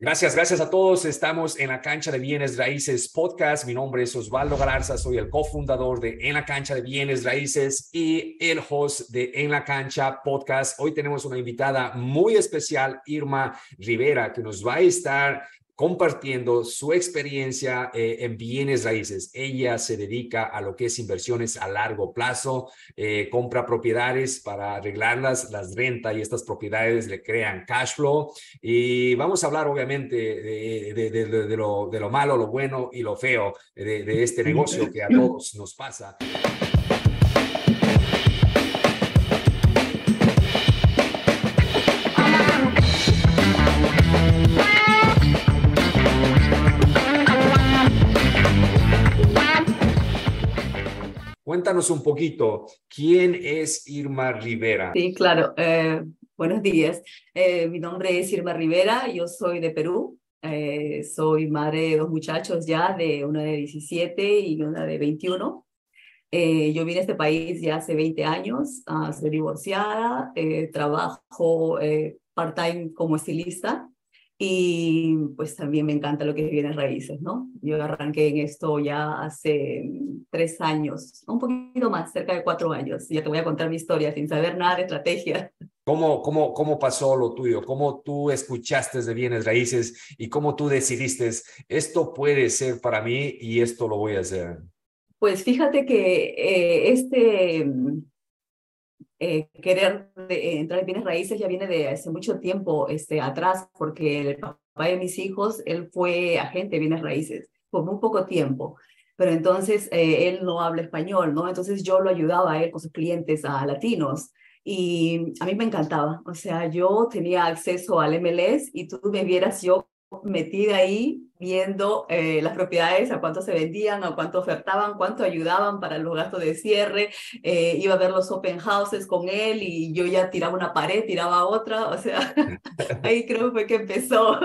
Gracias, gracias a todos. Estamos en la cancha de bienes raíces podcast. Mi nombre es Osvaldo Galarza, soy el cofundador de En la cancha de bienes raíces y el host de En la cancha podcast. Hoy tenemos una invitada muy especial, Irma Rivera, que nos va a estar compartiendo su experiencia eh, en bienes raíces. Ella se dedica a lo que es inversiones a largo plazo, eh, compra propiedades para arreglarlas, las renta y estas propiedades le crean cash flow. Y vamos a hablar obviamente de, de, lo, de lo malo, lo bueno y lo feo de este negocio que a todos nos pasa. Cuéntanos un poquito, ¿quién es Irma Rivera? Sí, claro. Eh, buenos días. Eh, mi nombre es Irma Rivera, yo soy de Perú. Eh, soy madre de dos muchachos ya, de una de 17 y una de 21. yo vine a este país ya hace 20 años, uh, soy divorciada, trabajo part-time como estilista y pues también me encanta lo que es bienes raíces, ¿no? Yo arranqué en esto ya hace tres años, un poquito más, cerca de cuatro años. Ya te voy a contar mi historia sin saber nada de estrategia. ¿Cómo, cómo, cómo pasó lo tuyo? ¿Cómo tú escuchaste de bienes raíces y cómo tú decidiste, esto puede ser para mí y esto lo voy a hacer? Pues fíjate que eh, este eh, querer eh, entrar en bienes raíces ya viene de hace mucho tiempo este, atrás, porque el papá de mis hijos, él fue agente de bienes raíces por muy poco tiempo, pero entonces eh, él no habla español, ¿no? Entonces yo lo ayudaba a él con sus clientes a latinos y a mí me encantaba, o sea, yo tenía acceso al MLS y tú me vieras yo metida ahí viendo eh, las propiedades, a cuánto se vendían, a cuánto ofertaban, cuánto ayudaban para los gastos de cierre, eh, iba a ver los open houses con él y yo ya tiraba una pared, tiraba otra, o sea, ahí creo fue que empezó,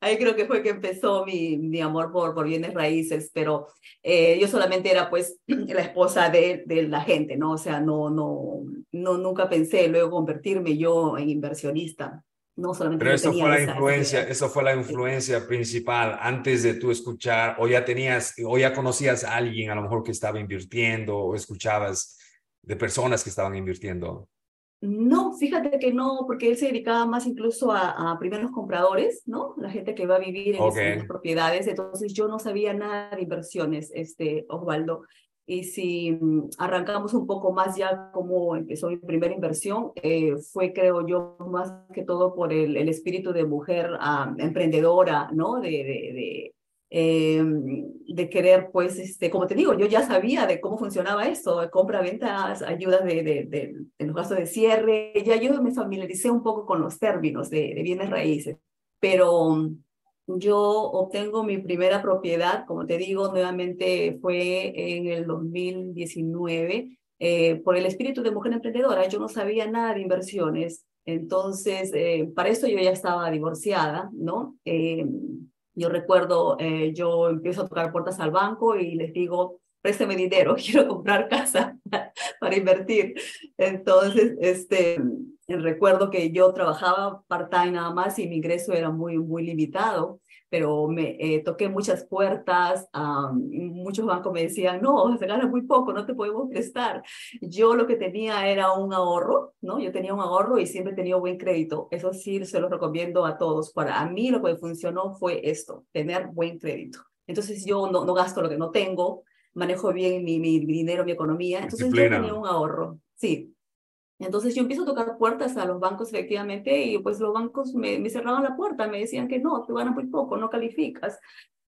ahí creo que fue que empezó mi, mi amor por, por bienes raíces, pero eh, yo solamente era pues la esposa de, de la gente, ¿no? O sea, no, no, no, nunca pensé luego convertirme yo en inversionista. No solamente Pero eso fue la influencia, eso fue la influencia principal antes de tú escuchar o ya tenías o ya conocías a alguien a lo mejor que estaba invirtiendo o escuchabas de personas que estaban invirtiendo. No, fíjate que no, porque él se dedicaba más incluso a, a primeros compradores, ¿no? La gente que va a vivir en, esas propiedades. Entonces yo no sabía nada de inversiones, este, Osvaldo. Y si mm, arrancamos un poco más ya como empezó mi primera inversión, eh, fue creo yo más que todo por el, el espíritu de mujer ah, emprendedora, ¿no? De, de, de, em, de, querer, pues, este, como te digo, yo ya sabía de cómo funcionaba esto, compra, ventas, ayudas de, de, los gastos de cierre, ya yo me familiaricé un poco con los términos de, de bienes raíces, pero yo obtengo mi primera propiedad, como te digo, nuevamente fue en el 2019, eh, por el espíritu de mujer emprendedora. Yo no sabía nada de inversiones, entonces eh, para esto yo ya estaba divorciada, ¿no? Eh, yo recuerdo, yo empiezo a tocar puertas al banco y les digo, présteme dinero, quiero comprar casa para invertir. Entonces, este, recuerdo que yo trabajaba part-time nada más y mi ingreso era muy, muy limitado, pero me eh, toqué muchas puertas, muchos bancos me decían, no, se gana muy poco, no te podemos prestar. Yo lo que tenía era un ahorro, ¿no? Yo tenía un ahorro y siempre tenía buen crédito. Eso sí, se lo recomiendo a todos. Para mí lo que funcionó fue esto, tener buen crédito. Entonces yo no, no gasto lo que no tengo, manejo bien mi, mi, dinero, mi economía. Entonces yo tenía un ahorro, sí. Entonces yo empiezo a tocar puertas a los bancos efectivamente y pues los bancos me, me cerraban la puerta, me decían que no, tú ganas muy poco, no calificas.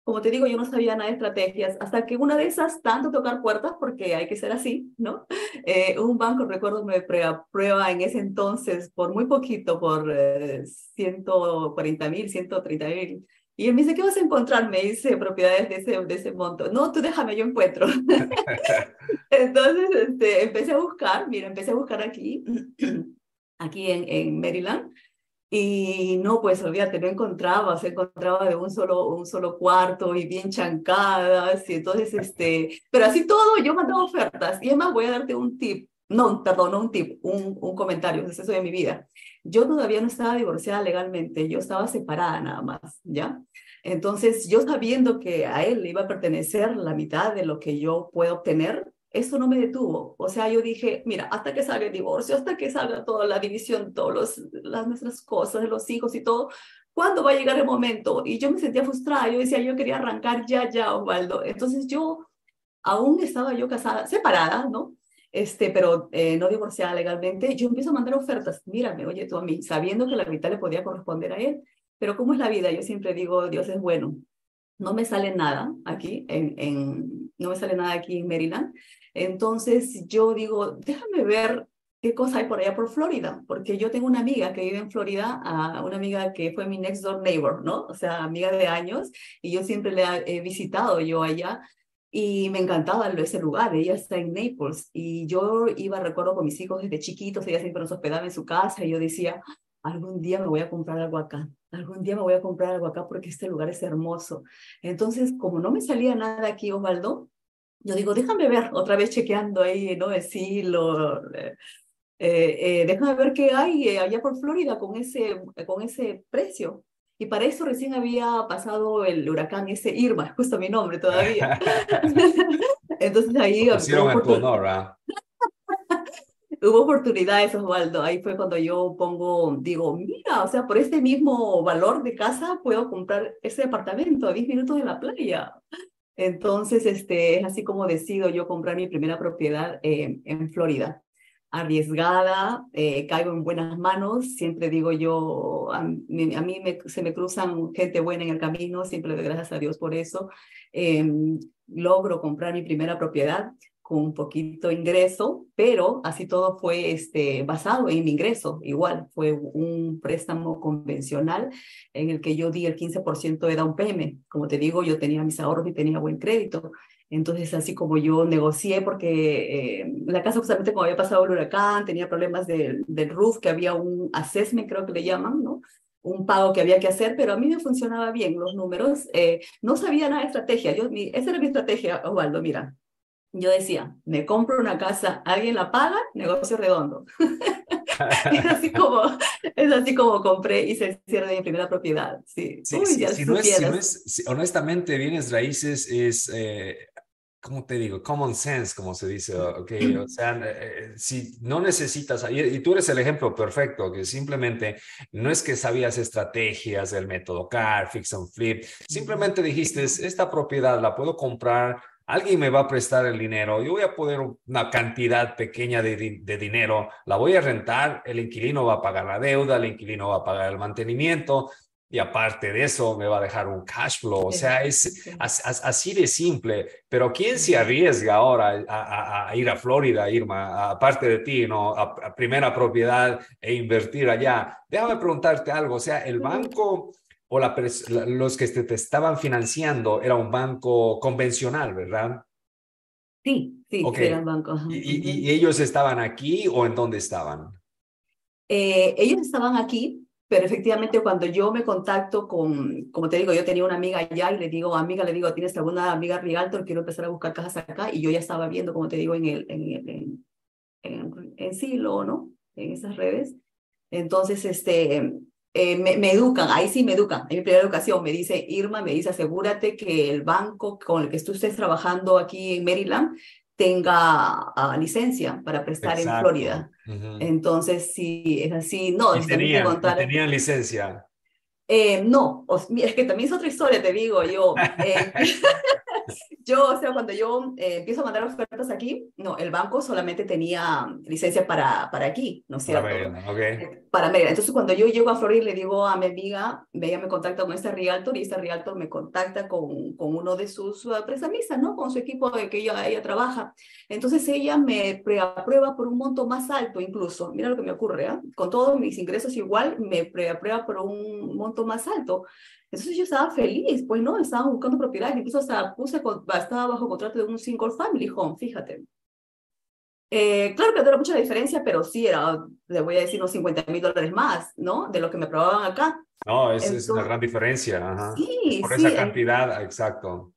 Como te digo, yo no sabía nada de estrategias, hasta que una de esas, tanto tocar puertas, porque hay que ser así, ¿no? Eh, un banco, recuerdo, me prueba en ese entonces por muy poquito, por eh, 140 mil, 130 mil y él me dice, ¿qué vas a encontrar? Me dice, propiedades de ese, de ese monto. No, tú déjame, yo encuentro. Entonces, este, empecé a buscar, mira, empecé a buscar aquí, aquí en, en Maryland, y no, pues olvídate, no encontraba, se encontraba de un solo, un solo cuarto y bien chancadas, y entonces, este, pero así todo, yo mandaba ofertas. Y además voy a darte un tip, no, perdón, no un tip, un, un comentario, es eso de mi vida. Yo todavía no estaba divorciada legalmente, yo estaba separada nada más, ¿ya? Entonces, yo sabiendo que a él le iba a pertenecer la mitad de lo que yo puedo obtener, eso no me detuvo. O sea, yo dije, mira, hasta que salga el divorcio, hasta que salga toda la división, todas las nuestras cosas, los hijos y todo, ¿cuándo va a llegar el momento? Y yo me sentía frustrada, yo decía, yo quería arrancar ya, ya, Osvaldo. Entonces yo, aún estaba yo casada, separada, ¿no? Este, pero eh, no divorciada legalmente, yo empiezo a mandar ofertas, mírame, oye tú a mí, sabiendo que la mitad le podía corresponder a él, pero ¿cómo es la vida? Yo siempre digo, Dios es bueno. No me sale nada aquí, en, no me sale nada aquí en Maryland. Entonces yo digo, déjame ver qué cosa hay por allá por Florida, porque yo tengo una amiga que vive en Florida, una amiga que fue mi next door neighbor, ¿no? O sea, amiga de años, y yo siempre le he visitado yo allá, y me encantaba ese lugar, ella está en Naples, y yo iba, recuerdo, con mis hijos desde chiquitos, ella siempre nos hospedaba en su casa, y yo decía, algún día me voy a comprar algo acá, algún día me voy a comprar algo acá porque este lugar es hermoso. Entonces, como no me salía nada aquí, Osvaldo, yo digo, déjame ver, otra vez chequeando ahí, ¿no? Decirlo, eh, eh, déjame ver qué hay eh, allá por Florida con ese, con ese precio. Y para eso recién había pasado el huracán ese Irma, justo mi nombre todavía. Entonces ahí... Pusieron tu honor, ¿ah? hubo oportunidades, Osvaldo. Ahí fue cuando yo pongo, digo, mira, o sea, por este mismo valor de casa puedo comprar ese departamento a 10 minutos de la playa. Entonces, este, es así como decido yo comprar mi primera propiedad eh, en Florida. Arriesgada, eh, caigo en buenas manos, siempre digo yo, a mí, a mí me, se me cruzan gente buena en el camino, siempre doy gracias a Dios por eso. Em, logro comprar mi primera propiedad con un poquito ingreso, pero así todo fue este, basado en mi ingreso. Igual fue un préstamo convencional en el que yo di el 15% de down payment. Como te digo, yo tenía mis ahorros y tenía buen crédito. Entonces, así como yo negocié, porque eh, la casa justamente como había pasado el huracán, tenía problemas del, del roof, que había un assessment, creo que le llaman, ¿no? un pago que había que hacer, pero a mí me funcionaba bien los números. Eh, no sabía nada de estrategia. Yo, mi, esa era mi estrategia, Osvaldo. Mira, yo decía, me compro una casa, alguien la paga, negocio redondo. es, así como, es así como compré y se cierra mi primera propiedad. Sí, sí, sí si, no es, si, no es, honestamente, bienes raíces es, eh, ¿cómo te digo? Common sense, como se dice, ok, o sea, eh, eh, si no necesitas, y, y, tú eres el ejemplo perfecto, que simplemente no es que sabías estrategias del método CAR, Fix and Flip, simplemente dijiste, esta propiedad la puedo comprar alguien me va a prestar el dinero, yo voy a poner una cantidad pequeña de, dinero, la voy a rentar, el inquilino va a pagar la deuda, el inquilino va a pagar el mantenimiento y aparte de eso me va a dejar un cash flow. O sea, es así de simple. Pero ¿quién se arriesga ahora a, ir a Florida, Irma, aparte de ti, ¿no? A, primera propiedad e invertir allá? Déjame preguntarte algo. O sea, el banco o la, los que te, estaban financiando era un banco convencional, ¿verdad? Sí, sí, eran bancos. ¿Y, ¿Y, ellos estaban aquí o en dónde estaban? Eh, ellos estaban aquí, pero efectivamente cuando yo me contacto con, como te digo, yo tenía una amiga allá y le digo, amiga, le digo, ¿tienes alguna amiga Realtor? Quiero empezar a buscar casas acá. Y yo ya estaba viendo, como te digo, en el, en, en, en, en Silo, ¿no? En esas redes. Entonces, este, eh, me, educan, ahí sí me educan, en mi primera educación me dice Irma, me dice asegúrate que el banco con el que tú estés trabajando aquí en Maryland tenga uh, licencia para prestar en Florida. Entonces, si es así, no, ¿Y tenían, tenían licencia. Eh, no, es que también es otra historia, te digo yo. Eh, yo, o sea, cuando yo eh, empiezo a mandar ofertas aquí, no, el banco solamente tenía licencia para, para aquí, ¿no es cierto? Para okay. Para Entonces, cuando yo llego a Florida, le digo a mi amiga, ella me contacta con este realtor y este realtor me contacta con, con uno de sus uh, prestamistas, ¿no? Con su equipo de que ella, ella trabaja. Entonces, ella me preaprueba por un monto más alto incluso. Mira lo que me ocurre, ¿eh? Con todos mis ingresos igual, me preaprueba por un monto más alto. Entonces yo estaba feliz, pues no, estaba buscando propiedades, incluso hasta puse, estaba bajo contrato de un single family home, fíjate. Eh, claro que no era mucha diferencia, pero sí era, le voy a decir, unos 50 mil dólares más, ¿no? De lo que me aprobaban acá. No, es, es una gran diferencia. Ajá. Sí, Por esa cantidad, exacto.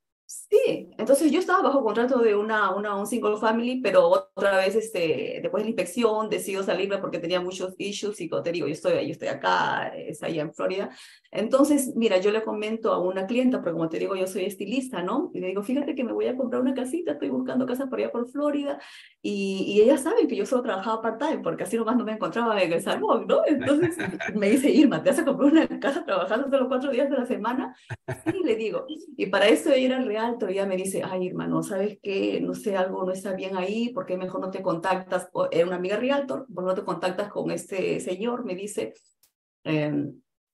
Sí, entonces yo estaba bajo contrato de una, una, un single family, pero otra vez, este, después de la inspección, decido salirme porque tenía muchos issues y como te digo, yo estoy, yo estoy acá, es allá en Florida. Entonces, mira, yo le comento a una clienta, porque como te digo, yo soy estilista, ¿no? Y le digo, fíjate que me voy a comprar una casita, estoy buscando casa por allá por Florida, y, y ellas saben que yo solo trabajaba part-time, porque así nomás no me encontraba en el salón, ¿no? Entonces me dice, Irma, ¿te vas a comprar una casa trabajando solo cuatro días de la semana? Sí, le digo, y para eso ella era real ella me dice, ay, hermano, ¿sabes qué? No sé, algo no está bien ahí, ¿por qué mejor no te contactas? Era una amiga realtor, ¿por no te contactas con este señor? Me dice, eh,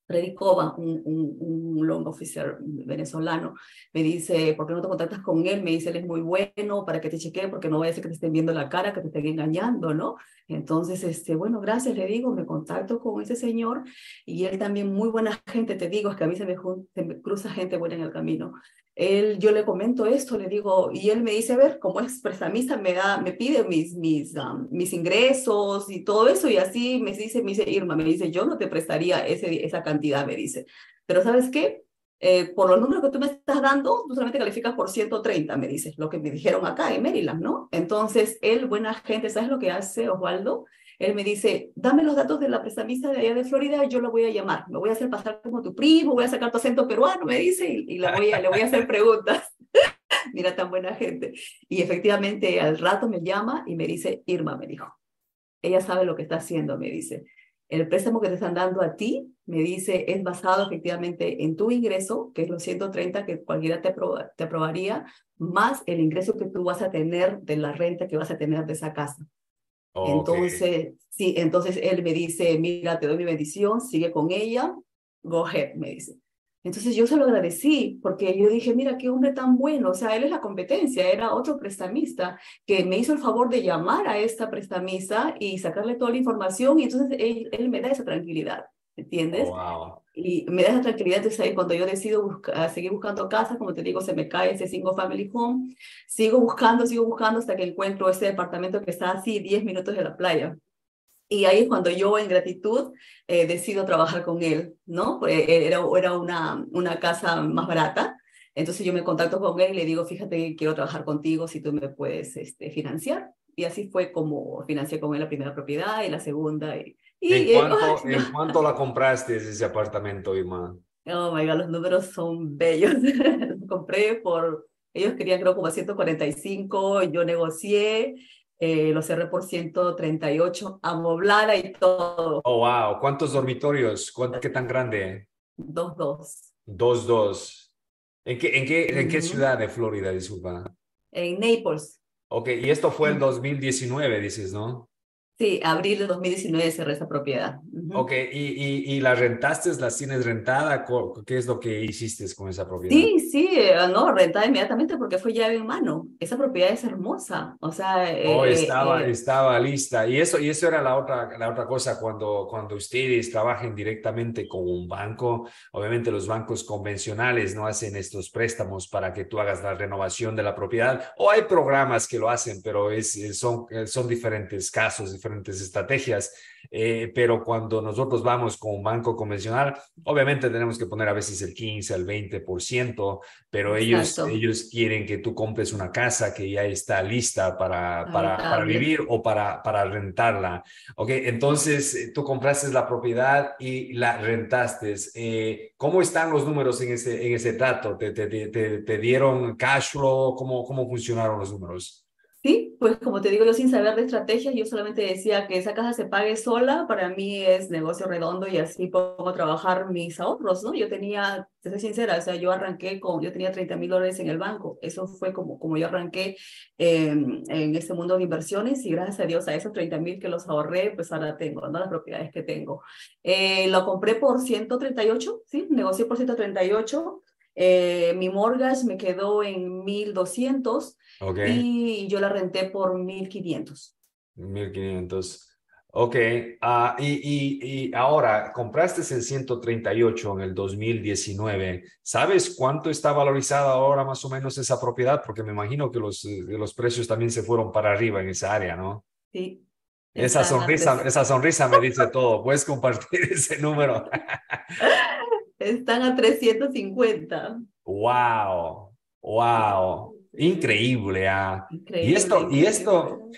Freddy Cova, un, un, un, long officer venezolano, me dice, ¿por qué no te contactas con él? Me dice, él es muy bueno para que te chequee, porque no vaya a ser que te estén viendo la cara, que te estén engañando, ¿no? Entonces, este, bueno, gracias, le digo, me contacto con ese señor y él también muy buena gente, te digo, es que a mí se me, se me cruza gente buena en el camino. Él, yo le comento esto, le digo, y él me dice, a ver, como es prestamista, me da, me pide mis, mis, um, mis ingresos y todo eso, y así me dice, me dice, Irma, me dice, yo no te prestaría ese, esa cantidad, me dice, pero ¿sabes qué? Eh, por los números que tú me estás dando, tú solamente calificas por 130, me dices, lo que me dijeron acá en Maryland, ¿no? Entonces, él, buena gente, ¿sabes lo que hace Osvaldo? Él me dice, dame los datos de la prestamista de allá de Florida, yo lo voy a llamar, me voy a hacer pasar como tu primo, voy a sacar tu acento peruano, me dice, y, y voy a, le voy a hacer preguntas. Mira, tan buena gente. Y efectivamente, al rato me llama y me dice, Irma, me dijo, ella sabe lo que está haciendo, me dice el préstamo que te están dando a ti, me dice, es basado efectivamente en tu ingreso, que es los 130 que cualquiera te, te aprobaría, más el ingreso que tú vas a tener de la renta que vas a tener de esa casa. Entonces, sí, entonces él me dice, mira, te doy mi bendición, sigue con ella, go ahead, me dice. Entonces yo se lo agradecí porque yo dije, mira, qué hombre tan bueno, o sea, él es la competencia, era otro prestamista que me hizo el favor de llamar a esta prestamista y sacarle toda la información y entonces él, me da esa tranquilidad, ¿entiendes? wow. Y me da esa tranquilidad, entonces ahí cuando yo decido seguir buscando casa, como te digo, se me cae ese single family home, sigo buscando, sigo buscando hasta que encuentro ese departamento que está así 10 minutos de la playa. Y ahí es cuando yo en gratitud eh, decido trabajar con él, ¿no? Pues, eh, era, era una, una casa más barata. Entonces yo me contacto con él y le digo, fíjate, quiero trabajar contigo si tú me puedes este, financiar. Y así fue como financié con él la primera propiedad y la segunda. Y, ¿En, cuánto, ¿En cuánto la compraste ese apartamento, Irma? Oh my God, los números son bellos. compré por, ellos querían creo como 145, yo negocié eh, lo cerré por 138, amoblada y todo. Oh, wow. ¿Cuántos dormitorios? ¿Cuánto, ¿Qué tan grande? Dos, dos. Dos, dos. ¿En qué, en qué, en qué ciudad de Florida, disculpa? En Naples. Ok, y esto fue el 2019, dices, ¿no? Sí, abril de 2019 cerré esa propiedad. Ok, ¿Y, y, y la rentaste, la tienes rentada? ¿Qué es lo que hiciste con esa propiedad? Sí, sí, eh, no, rentada inmediatamente porque fue llave en mano. Esa propiedad es hermosa, o sea... Oh, eh, estaba, eh, estaba lista. Y eso, y eso era la otra, la otra cosa, cuando, cuando ustedes trabajen directamente con un banco, obviamente los bancos convencionales no hacen estos préstamos para que tú hagas la renovación de la propiedad, o hay programas que lo hacen, pero es, son, son diferentes casos, diferentes diferentes estrategias, eh, pero cuando nosotros vamos con un banco convencional, obviamente tenemos que poner a veces el 15 al 20%, pero ellos, ellos quieren que tú compres una casa que ya está lista para, para, para vivir o para, para rentarla. Ok, entonces eh, tú compraste la propiedad y la rentaste. Eh, ¿Cómo están los números en ese, en ese trato? ¿Te, te, te, te dieron cash flow? ¿Cómo, ¿Cómo funcionaron los números? Sí, pues como te digo, yo sin saber de estrategia, yo solamente decía que esa casa se pague sola, para mí es negocio redondo y así puedo trabajar mis ahorros, ¿no? Yo tenía, te soy sincera, o sea, yo arranqué con, yo tenía 30 mil dólares en el banco, eso fue como, como yo arranqué em, en este mundo de inversiones y gracias a Dios a esos 30 mil que los ahorré, pues ahora tengo, ¿no? Las propiedades que tengo. Eh, lo compré por 138, ¿sí? Negocié por 138. Eh, mi mortgage me quedó en 1200 y yo la renté por 1500. 1500. Ok, uh, y, y, y, ahora compraste el 138 en el 2019. ¿Sabes cuánto está valorizada ahora más o menos esa propiedad? Porque me imagino que los, eh, los precios también se fueron para arriba en esa área, ¿no? Sí. Esa sonrisa, esa sonrisa me dice todo. Puedes compartir ese número. Están a 350. Wow. Wow, increíble. Ah. y esto, y esto,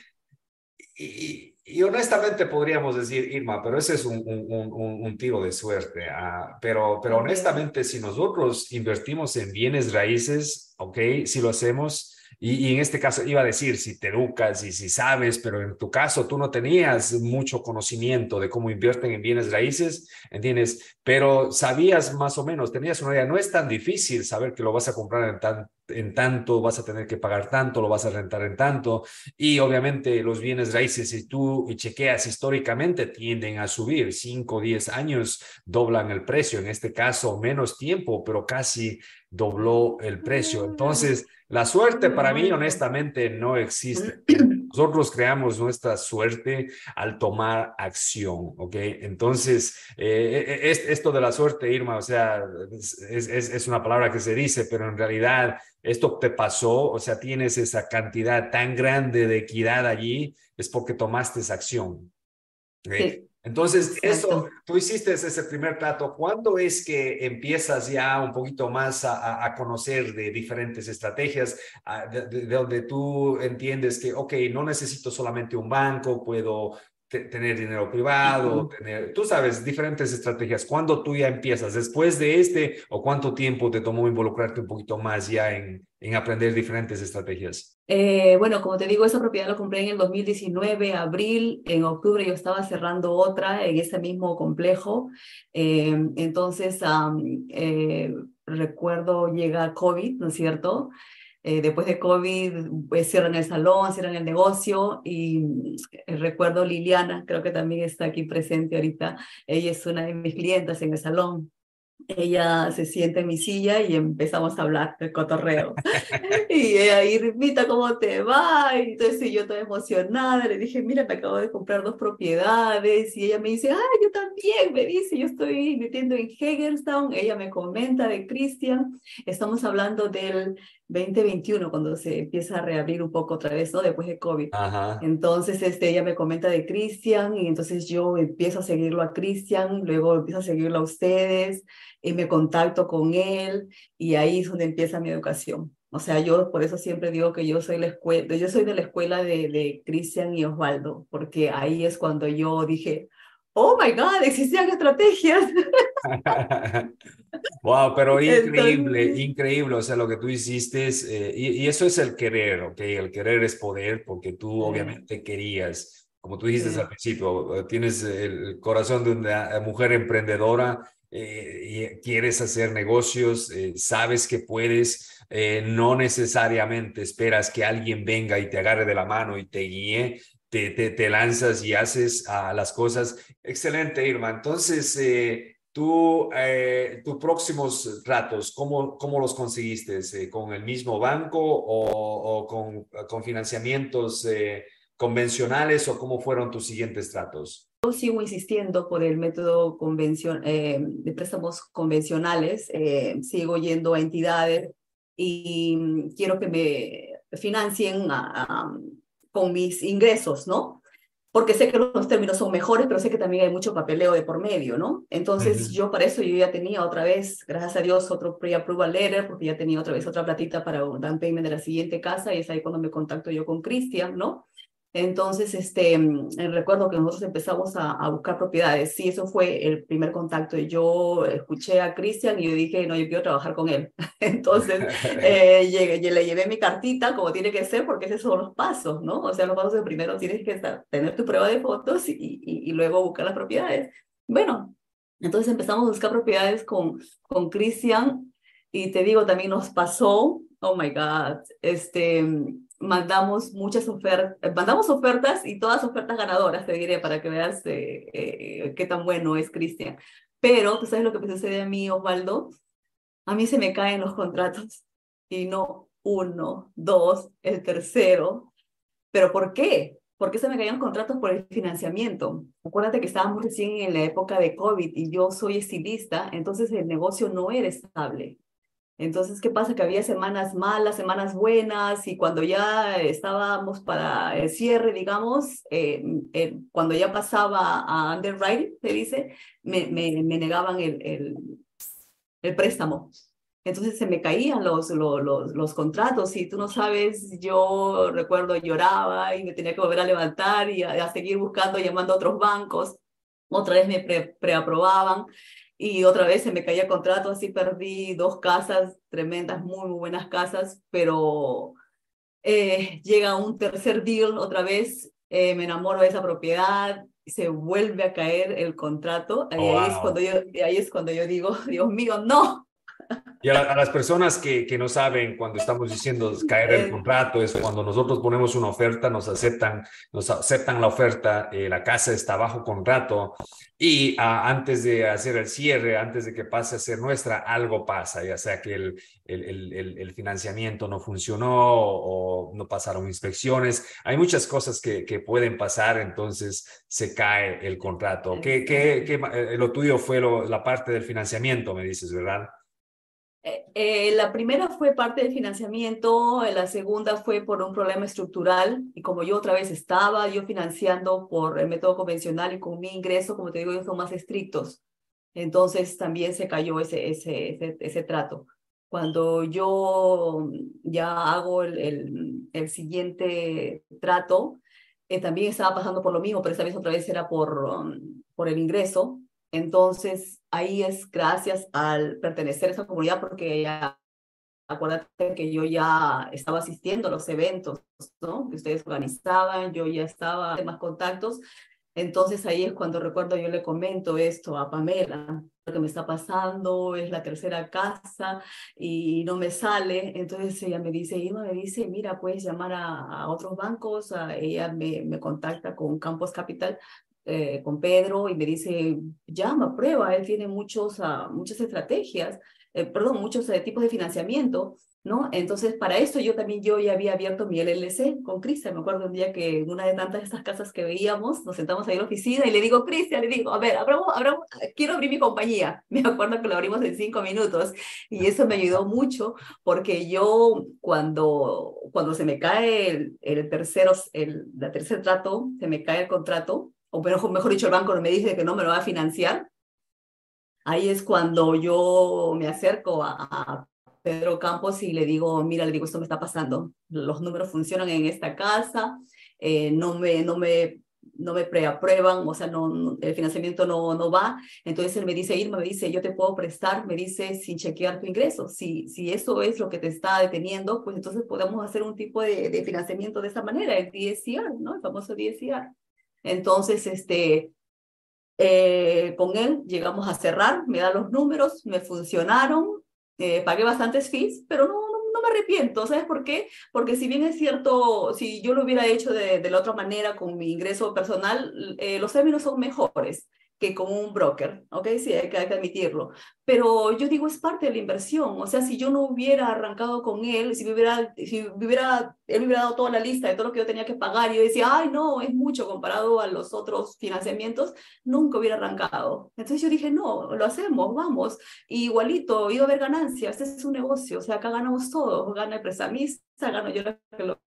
y, y, honestamente podríamos decir, Irma, pero ese es un, un, un, tiro de suerte. Ah. pero, pero honestamente, si nosotros invertimos en bienes raíces, ok, si lo hacemos, y, en este caso iba a decir si te educas y si sabes, pero en tu caso tú no tenías mucho conocimiento de cómo invierten en bienes raíces, ¿entiendes? Pero sabías más o menos, tenías una idea, no es tan difícil saber que lo vas a comprar en, tan, en tanto, vas a tener que pagar tanto, lo vas a rentar en tanto, y obviamente los bienes raíces, si tú chequeas históricamente, tienden a subir, 5 o 10 años doblan el precio, en este caso menos tiempo, pero casi dobló el precio. Entonces, la suerte para mí, honestamente, no existe. Nosotros creamos nuestra suerte al tomar acción, ¿ok? Entonces, eh, eh, es, esto de la suerte, Irma, o sea, es, es, una palabra que se dice, pero en realidad esto te pasó, o sea, tienes esa cantidad tan grande de equidad allí, es porque tomaste esa acción. ¿okay? Entonces, eso, tú hiciste ese primer trato. ¿Cuándo es que empiezas ya un poquito más a, conocer de diferentes estrategias, de, donde tú entiendes que, ok, no necesito solamente un banco, puedo tener dinero privado, tener, tú sabes, diferentes estrategias. ¿Cuándo tú ya empiezas? ¿Después de este o cuánto tiempo te tomó involucrarte un poquito más ya en, en aprender diferentes estrategias? Eh, bueno, como te digo, esa propiedad la compré en el 2019, abril, en octubre yo estaba cerrando otra en ese mismo complejo. Eh, entonces, eh, recuerdo llega COVID, ¿no es cierto? Después de COVID, pues cierran el salón, cierran el negocio y recuerdo Liliana, creo que también está aquí presente ahorita, ella es una de mis clientas en el salón ella se sienta en mi silla y empezamos a hablar de cotorreo. y ella, Irmita, ¿cómo te va? Y entonces yo toda emocionada, le dije, mira, me acabo de comprar dos propiedades. Y ella me dice, ah, yo también, me dice, yo estoy metiendo en Hegelstown. Ella me comenta de Christian. Estamos hablando del 2021, cuando se empieza a reabrir un poco otra vez, ¿no? Después de COVID. Entonces, este, ella me comenta de Cristian y entonces yo empiezo a seguirlo a Cristian, luego empiezo a seguirlo a ustedes y me contacto con él y ahí es donde empieza mi educación. O sea, yo por eso siempre digo que yo soy la escuela, yo soy de la escuela de, de Cristian y Osvaldo, porque ahí es cuando yo dije, oh my God, existían estrategias. wow, pero increíble, increíble, o sea, lo que tú hiciste, eh, y, eso es el querer, ¿ok? El querer es poder, porque tú obviamente querías, como tú dijiste al principio, tienes el corazón de una mujer emprendedora, eh, y quieres hacer negocios, eh, sabes que puedes, no necesariamente esperas que alguien venga y te agarre de la mano y te guíe, te, lanzas y haces uh, las cosas. Excelente, Irma. Entonces, eh, tú, eh, tus próximos tratos, ¿cómo, cómo los conseguiste? Eh, ¿Con el mismo banco o, con, con, financiamientos convencionales o cómo fueron tus siguientes tratos? Yo sigo insistiendo por el método convención, de préstamos convencionales, sigo yendo a entidades y mm, quiero que me financien a con mis ingresos, ¿no? Porque sé que los términos son mejores, pero sé que también hay mucho papeleo de por medio, ¿no? Entonces, yo para eso yo ya tenía otra vez, gracias a Dios, otro pre-approval letter, porque ya tenía otra vez otra platita para un down payment de la siguiente casa, y es ahí cuando me contacto yo con Cristian, ¿no? Entonces, este, mm, recuerdo que nosotros empezamos a, buscar propiedades. Sí, eso fue el primer contacto. Yo escuché a Cristian y yo dije, no, yo quiero trabajar con él. Entonces, eh, llegué, le llevé mi cartita como tiene que ser, porque esos son los pasos, ¿no? O sea, los pasos de primero tienes que estar, tener tu prueba de fotos y, y, y luego buscar las propiedades. Bueno, entonces empezamos a buscar propiedades con, con Cristian y te digo, también nos pasó, oh my God, este mandamos muchas ofertas, mandamos ofertas y todas ofertas ganadoras, te diré, para que veas eh, eh, qué tan bueno es Cristian. Pero, ¿tú sabes lo que me sucede a mí, Osvaldo? A mí se me caen los contratos y no uno, dos, el tercero. ¿Pero por qué? ¿Por qué se me caían los contratos por el financiamiento? Acuérdate que estábamos recién en la época de COVID y yo soy estilista, entonces el negocio no era estable. Entonces, ¿qué pasa? Que había semanas malas, semanas buenas, y cuando ya estábamos para el cierre, digamos, eh, eh, cuando ya pasaba a underwriting, se dice, me, negaban el, préstamo. entonces se me caían los, contratos y tú no sabes, yo recuerdo lloraba y me tenía que volver a levantar y a, seguir buscando, llamando a otros bancos. Otra vez me preaprobaban y otra vez se me caía contrato, así perdí dos casas tremendas, muy, muy buenas casas, pero eh, llega un tercer deal otra vez, eh, me enamoro de esa propiedad, se vuelve a caer el contrato, ahí, es cuando yo, ahí es cuando yo digo, Dios mío, no, y a, las personas que, que, no saben, cuando estamos diciendo caer el contrato, es cuando nosotros ponemos una oferta, nos aceptan, nos aceptan la oferta, eh, la casa está bajo contrato y ah, antes de hacer el cierre, antes de que pase a ser nuestra, algo pasa, ya sea que el, financiamiento no funcionó o no pasaron inspecciones. Hay muchas cosas que, pueden pasar, entonces se cae el contrato. ¿Qué, eh, lo tuyo fue la parte del financiamiento, me dices, ¿verdad? Eh, eh, la primera fue parte del financiamiento, la segunda fue por un problema estructural y como yo otra vez estaba yo financiando por el método convencional y con mi ingreso, como te digo, ellos son más estrictos. Entonces también se cayó ese, ese, ese, trato. Cuando yo ya hago el, el, el siguiente trato, eh, también estaba pasando por lo mismo, pero esta vez otra vez era por, um, por el ingreso. Entonces, ahí es gracias al pertenecer a esa comunidad, porque ya, acuérdate que yo ya estaba asistiendo a los eventos, ¿no? Que ustedes organizaban, yo ya estaba en más contactos. Entonces ahí es cuando recuerdo, yo le comento esto a Pamela, lo que me está pasando, es la tercera casa y no me sale. Entonces ella me dice, Irma me dice, mira, puedes llamar a, otros bancos. ella me, me contacta con Campos Capital eh, con Pedro y me dice, llama, prueba, él tiene muchos, uh, muchas estrategias, eh, perdón, muchos uh, tipos de financiamiento, ¿no? Entonces, para eso yo también, yo ya había abierto mi LLC con Cristian, me acuerdo un día que en una de tantas de estas casas que veíamos, nos sentamos ahí en la oficina y le digo, Cristian, le digo, a ver, abramos, abramos, quiero abrir mi compañía. Me acuerdo que lo abrimos en cinco minutos y eso me ayudó mucho porque yo cuando, cuando se me cae el, el tercero, el, la tercer trato, se me cae el contrato, o mejor dicho, el banco me dice que no me lo va a financiar, ahí es cuando yo me acerco a, Pedro Campos y le digo, mira, le digo, esto me está pasando, los números funcionan en esta casa, eh, no me, no me, no me preaprueban, o sea, no, el financiamiento no, no va. Entonces él me dice, Irma, me dice, yo te puedo prestar, me dice, sin chequear tu ingreso. Si, si eso es lo que te está deteniendo, pues entonces podemos hacer un tipo de, financiamiento de esta manera, el DSCR, ¿no? El famoso DSCR. Entonces, este, eh, con él llegamos a cerrar, me da los números, me funcionaron, eh, pagué bastantes fees, pero no, no, me arrepiento, ¿sabes por qué? Porque si bien es cierto, si yo lo hubiera hecho de, la otra manera con mi ingreso personal, eh, los términos son mejores que con un broker, ¿ok? Sí, hay que, hay que, admitirlo. Pero yo digo, es parte de la inversión. O sea, si yo no hubiera arrancado con él, si, me hubiera, si hubiera, él me hubiera dado toda la lista de todo lo que yo tenía que pagar, y yo decía, ay, no, es mucho comparado a los otros financiamientos, nunca hubiera arrancado. Entonces yo dije, no, lo hacemos, vamos. igualito, iba a haber ganancias, este es un negocio, o sea, acá ganamos todos, gana el prestamista, gano yo que lo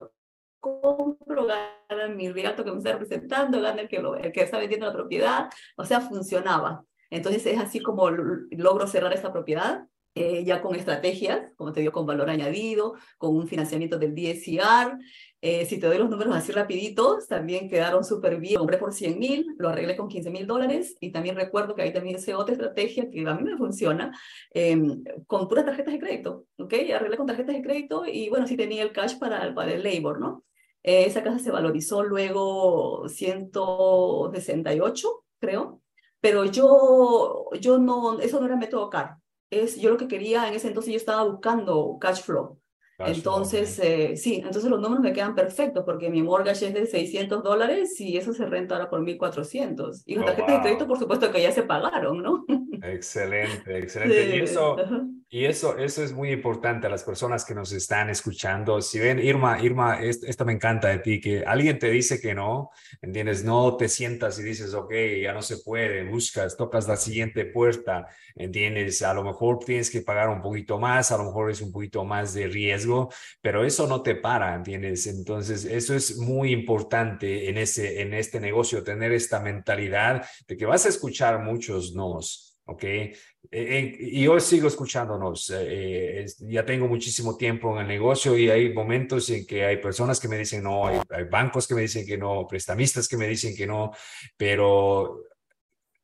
compro, gana mi riato que me está representando, gana el que, lo, el que está vendiendo la propiedad, o sea, funcionaba. Entonces es así como logro cerrar esta propiedad, eh, ya con estrategias, como te digo, con valor añadido, con un financiamiento del DSCR. Eh, si te doy los números así rapiditos, también quedaron súper bien. Compré por 100 mil, lo arreglé con 15 mil dólares y también recuerdo que ahí también hice otra estrategia que a mí me funciona, em, con puras tarjetas de crédito, ¿ok? Arreglé con tarjetas de crédito y bueno, sí tenía el cash para, para el labor, ¿no? Esa casa se valorizó luego 168, creo, pero yo, yo no, eso no era método CAR. Es, yo lo que quería en ese entonces, yo estaba buscando cash flow. entonces, eh, sí, entonces los números me quedan perfectos porque mi mortgage es de 600 dólares y eso se renta ahora por 1400. Y las oh, tarjetas de crédito, por supuesto, que ya se pagaron, ¿no? Excelente, excelente. Y eso, y eso, eso es muy importante a las personas que nos están escuchando. Si ven, Irma, Irma, esto, me encanta de ti, que alguien te dice que no, ¿entiendes? No te sientas y dices, ok, ya no se puede, buscas, tocas la siguiente puerta, ¿entiendes? A lo mejor tienes que pagar un poquito más, a lo mejor es un poquito más de riesgo, pero eso no te para, ¿entiendes? Entonces, eso es muy importante en, ese, en este negocio, tener esta mentalidad de que vas a escuchar muchos nos ¿ok? y yo sigo escuchándonos, ya tengo muchísimo tiempo en el negocio y hay momentos en que hay personas que me dicen no, hay, bancos que me dicen que no, prestamistas que me dicen que no, pero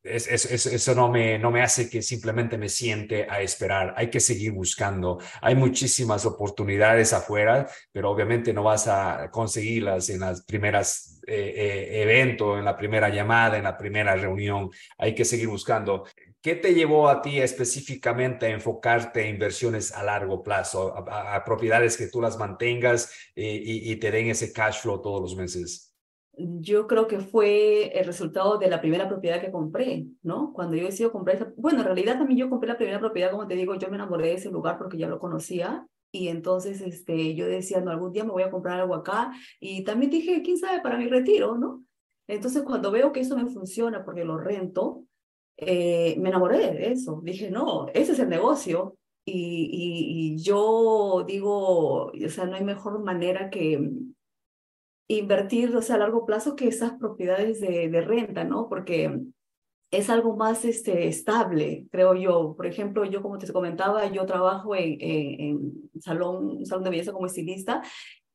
es, eso no me, no me hace que simplemente me siente a esperar. Hay que seguir buscando. Hay muchísimas oportunidades afuera, pero obviamente no vas a conseguirlas en las primeras eh, eh, eventos, en la primera llamada, en la primera reunión. Hay que seguir buscando. ¿Qué te llevó a ti específicamente a enfocarte en inversiones a largo plazo, a, propiedades que tú las mantengas eh, y te den ese cash flow todos los meses? yo creo que fue el resultado de la primera propiedad que compré, ¿no? Cuando yo decido comprar esa, bueno, en realidad también yo compré la primera propiedad, como te digo, yo me enamoré de ese lugar porque ya lo conocía y entonces este, yo decía, no, algún día me voy a comprar algo acá y también dije, quién sabe, para mi retiro, ¿no? Entonces cuando veo que eso me funciona porque lo rento, eh, me enamoré de eso, dije, no, ese es el negocio. Y, y, yo digo, o sea, no hay mejor manera que, invertir o sea, a largo plazo que esas propiedades de, de renta, ¿no? Porque es algo más este, estable, creo yo. Por ejemplo, yo como te comentaba, yo trabajo en, en, salón, salón de belleza como estilista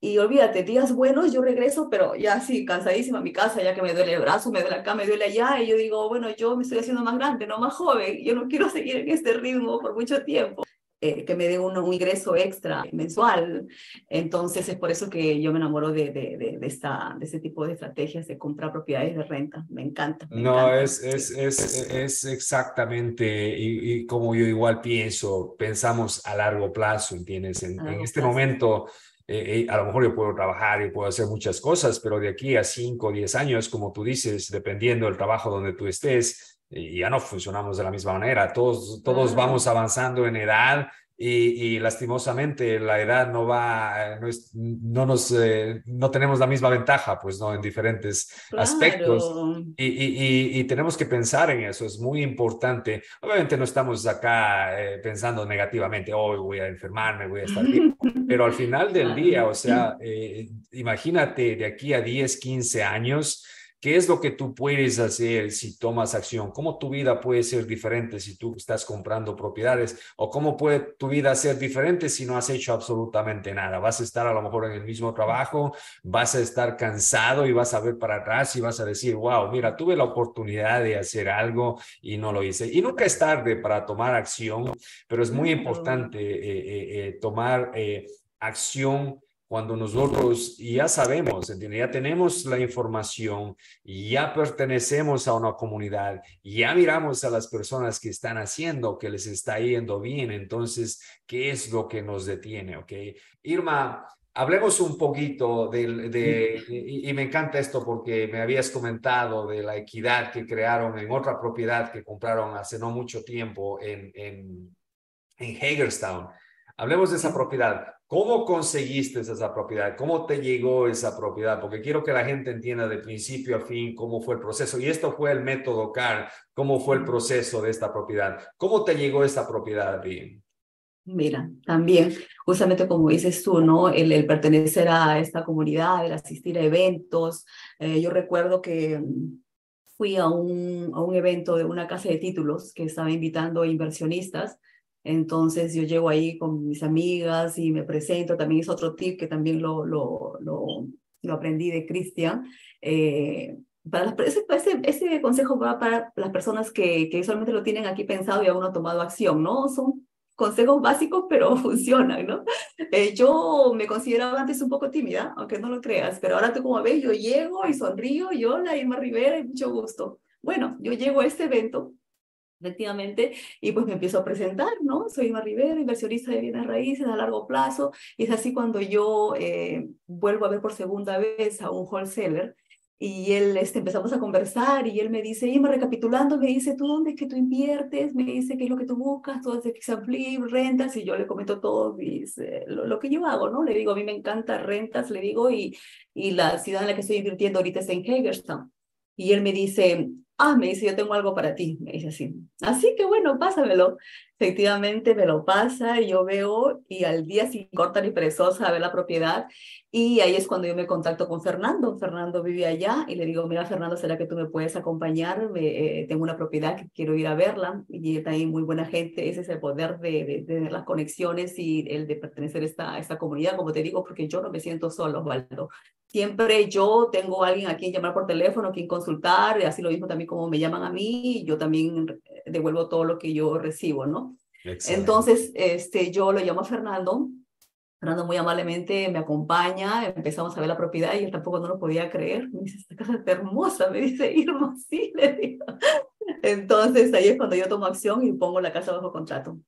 y olvídate, días buenos, yo regreso, pero ya así, cansadísima a mi casa, ya que me duele el brazo, me duele acá, me duele allá, y yo digo, bueno, yo me estoy haciendo más grande, no más joven, yo no quiero seguir en este ritmo por mucho tiempo. Eh, que me dé un, ingreso extra mensual. Entonces es por eso que yo me enamoro de, de, de, esta, de este tipo de estrategias de comprar propiedades de renta. Me encanta. no, Es, es, es, es, exactamente y, como yo igual pienso, pensamos a largo plazo, ¿entiendes? En, este momento... Eh, eh, a lo mejor yo puedo trabajar y puedo hacer muchas cosas, pero de aquí a 5 o 10 años, como tú dices, dependiendo del trabajo donde tú estés, ya no funcionamos de la misma manera. Todos, todos vamos avanzando en edad y, lastimosamente la edad no va, no, es, no nos, eh, no tenemos la misma ventaja, pues, ¿no? En diferentes aspectos. Y, y, y, tenemos que pensar en eso, es muy importante. Obviamente no estamos acá eh, pensando negativamente, hoy voy a enfermarme, voy a estar bien, pero al final del día, o sea, eh, imagínate de aquí a 10, 15 años, ¿Qué es lo que tú puedes hacer si tomas acción? ¿Cómo tu vida puede ser diferente si tú estás comprando propiedades? ¿O cómo puede tu vida ser diferente si no has hecho absolutamente nada? Vas a estar a lo mejor en el mismo trabajo, vas a estar cansado y vas a ver para atrás y vas a decir, wow, mira, tuve la oportunidad de hacer algo y no lo hice. Y nunca es tarde para tomar acción, pero es muy importante eh, eh, eh, tomar acción cuando nosotros ya sabemos, ya tenemos la información, ya pertenecemos a una comunidad, ya miramos a las personas que están haciendo, que les está yendo bien, entonces, ¿qué es lo que nos detiene? ¿Ok? Irma, hablemos un poquito de, de y, me encanta esto porque me habías comentado de la equidad que crearon en otra propiedad que compraron hace no mucho tiempo en, en, en Hagerstown. Hablemos de esa propiedad. ¿Cómo conseguiste esa propiedad? ¿Cómo te llegó esa propiedad? Porque quiero que la gente entienda de principio a fin cómo fue el proceso. Y esto fue el método CAR, cómo fue el proceso de esta propiedad. ¿Cómo te llegó esta propiedad, bien? Mira, también, justamente como dices tú, ¿no? El, pertenecer a esta comunidad, el asistir a eventos. Eh, yo recuerdo que fui a un, a un evento de una casa de títulos que estaba invitando inversionistas entonces yo llego ahí con mis amigas y me presento. También es otro tip que también lo, aprendí de Cristian. Eh, para ese, consejo va para las personas que, que solamente lo tienen aquí pensado y aún no han tomado acción, ¿no? Son consejos básicos, pero funcionan, ¿no? Eh, yo me consideraba antes un poco tímida, aunque no lo creas, pero ahora tú como ves, yo llego y sonrío, y hola, Irma Rivera, y mucho gusto. Bueno, yo llego a este evento efectivamente, y pues me empiezo a presentar, ¿no? Soy Ima Rivera, inversionista de bienes raíces a largo plazo, y es así cuando yo eh, vuelvo a ver por segunda vez a un wholesaler, y él, este, empezamos a conversar, y él me dice, Ima, recapitulando, me dice, ¿tú dónde es que tú inviertes? Me dice, ¿qué es lo que tú buscas? Todo es de rentas, y yo le comento todo mis, lo, lo, que yo hago, ¿no? Le digo, a mí me encanta rentas, le digo, y, y la ciudad en la que estoy invirtiendo ahorita es en Hagerstown. Y él me dice, ah, me dice, yo tengo algo para ti, me dice así. Así que bueno, pásamelo. Efectivamente me lo pasa, yo veo y al día sin corta ni perezosa a ver la propiedad y ahí es cuando yo me contacto con Fernando. Fernando vive allá y le digo, mira Fernando, ¿será que tú me puedes acompañar? Eh, tengo una propiedad que quiero ir a verla y ahí muy buena gente. Ese es el poder de, de, tener las conexiones y el de pertenecer a esta, a esta comunidad, como te digo, porque yo no me siento solo, Osvaldo siempre yo tengo a alguien a quien llamar por teléfono, a quien consultar, y así lo mismo también como me llaman a mí, yo también devuelvo todo lo que yo recibo, ¿no? Entonces, este, yo lo llamo a Fernando, Fernando muy amablemente me acompaña, empezamos a ver la propiedad y él tampoco no lo podía creer, me dice, esta casa está hermosa, me dice, Irma, sí, le digo. Entonces, ahí es cuando yo tomo acción y pongo la casa bajo contrato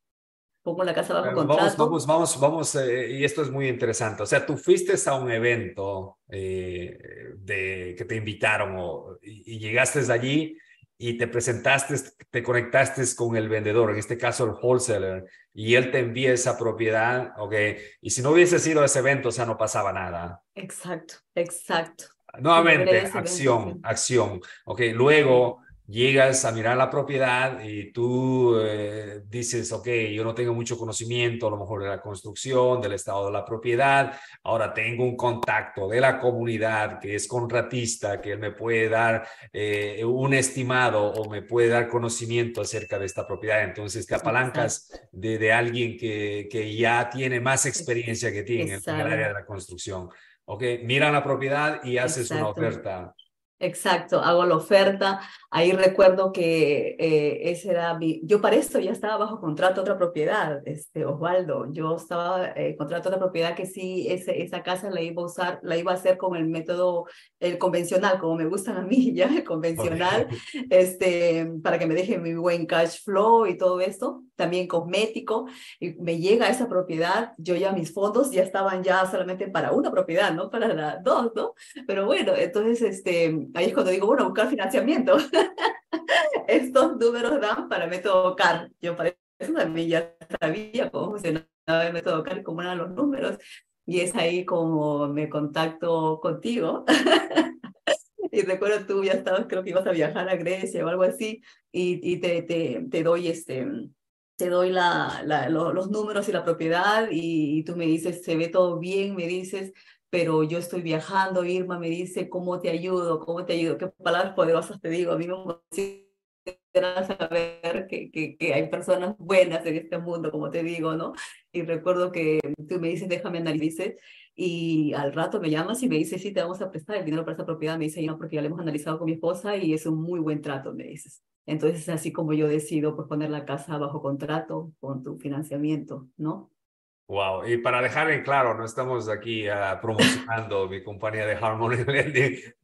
pongo la casa bajo contrato. Vamos, vamos, vamos, vamos eh, y esto es muy interesante. O sea, tú fuiste a un evento eh, de, que te invitaron o, y, llegaste allí y te presentaste, te conectaste con el vendedor, en este caso el wholesaler, y él te envía esa propiedad, ¿ok? Y si no hubiese sido ese evento, o sea, no pasaba nada. Exacto, exacto. Nuevamente, acción, acción, ¿ok? Luego llegas a mirar la propiedad y tú eh, dices, ok, yo no tengo mucho conocimiento a lo mejor de la construcción, del estado de la propiedad, ahora tengo un contacto de la comunidad que es contratista, que me puede dar eh, un estimado o me puede dar conocimiento acerca de esta propiedad. Entonces te apalancas de, de alguien que, que ya tiene más experiencia que tiene en el área de la construcción. Ok, mira la propiedad y haces una oferta. Exacto, hago la oferta. Ahí recuerdo que eh, ese era mi... Yo para esto ya estaba bajo contrato otra propiedad, este, Osvaldo. Yo estaba eh, contrato otra propiedad que sí, ese, esa casa la iba a usar, la iba a hacer con el método el convencional, como me gustan a mí, ya, el convencional, este, para que me deje mi buen cash flow y todo esto. También cosmético. Y me llega esa propiedad, yo ya mis fondos ya estaban ya solamente para una propiedad, no para las dos, ¿no? Pero bueno, entonces, este ahí es cuando digo, bueno, buscar financiamiento. Estos números dan para método CAR. Yo para eso también ya sabía cómo funcionaba el método CAR, cómo eran los números. Y es ahí como me contacto contigo. y recuerdo tú ya estabas, creo que ibas a viajar a Grecia o algo así, y, y te, te, te doy este, te doy la, la, los números y la propiedad y, y, tú me dices, se ve todo bien, me dices, pero yo estoy viajando, Irma me dice, ¿cómo te ayudo? ¿Cómo te ayudo? ¿Qué palabras poderosas te digo? A mí me emociona saber que, que, hay personas buenas en este mundo, como te digo, ¿no? Y recuerdo que tú me dices, déjame analizar, y al rato me llamas y me dices, sí, te vamos a prestar el dinero para esa propiedad. Me dice, no, porque ya lo hemos analizado con mi esposa y es un muy buen trato, me dices. Entonces, es así como yo decido pues, poner la casa bajo contrato con tu financiamiento, ¿no? Wow, y para dejar en claro, no estamos aquí uh, promocionando mi compañía de Harmony Lending, eh,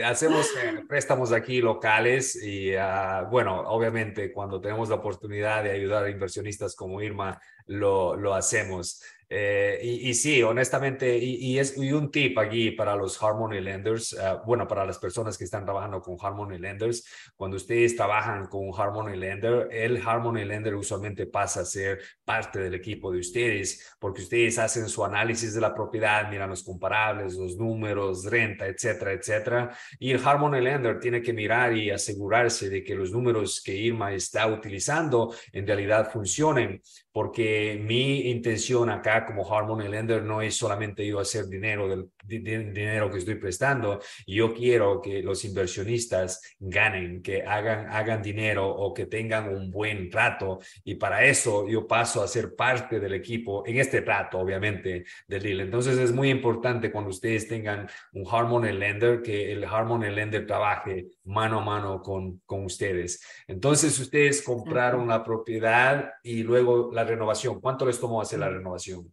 eh, hacemos eh, préstamos aquí locales y uh, bueno, obviamente cuando tenemos la oportunidad de ayudar a inversionistas como Irma, lo, lo hacemos. Eh, y, sí, honestamente, y, es y un tip aquí para los Harmony Lenders, uh, bueno, para las personas que están trabajando con Harmony Lenders, cuando ustedes trabajan con un Harmony Lender, el Harmony Lender usualmente pasa a ser parte del equipo de ustedes, porque ustedes hacen su análisis de la propiedad, miran los comparables, los números, renta, etcétera, etcétera. Y el Harmony Lender tiene que mirar y asegurarse de que los números que Irma está utilizando en realidad funcionen, porque mi intención acá como Harmony Lender no es solamente yo hacer dinero del dinero que estoy prestando. Yo quiero que los inversionistas ganen, que hagan, hagan dinero o que tengan un buen trato. Y para eso yo paso a ser parte del equipo en este trato, obviamente, del deal. Entonces es muy importante cuando ustedes tengan un Harmony Lender, que el Harmony Lender trabaje mano a mano con, con ustedes. Entonces ustedes compraron la propiedad y luego la renovación. ¿Cuánto les tomó hacer la renovación?